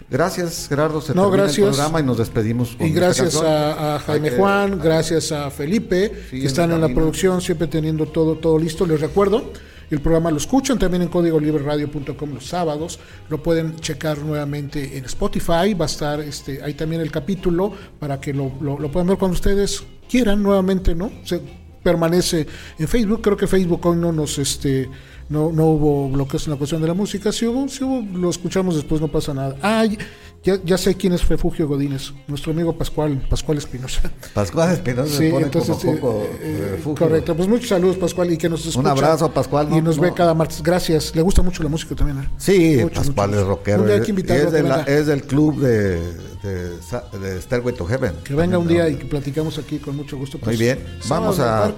Gracias, Gerardo. Se No, termina gracias. el programa y nos despedimos con Y gracias a, a Jaime que- Juan, gracias a Felipe, Sí, que están en la producción, siempre teniendo todo, todo listo. Les recuerdo, el programa lo escuchan también en códigolibreradio.com los sábados. Lo pueden checar nuevamente en Spotify. Va a estar este, ahí también el capítulo para que lo, lo- lo puedan ver cuando ustedes quieran nuevamente, ¿no? Se permanece en Facebook. Creo que Facebook hoy no nos este no, no hubo bloqueos en la cuestión de la música. Si hubo, si hubo, lo escuchamos después, no pasa nada. Ah, ya, ya sé quién es Refugio Godínez, nuestro amigo Pascual, Pascual Espinosa. Pascual Espinosa Sí, entonces, como poco eh, eh, correcto. Pues muchos saludos, Pascual, y que nos escucha. abrazo, Pascual, Y no- nos no- ve cada martes. Gracias. Le gusta mucho la música también. ¿eh? Sí, Mucho, Pascual mucho. es rockero. Un día hay es- que invitarlo es, de la- es del club de, de, de Stairway to Heaven. Que venga un día y que platicamos aquí con mucho gusto. Muy Pues, bien. sábado Vamos a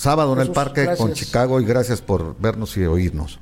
sábado en el parque con. Chicago y gracias por vernos y oírnos.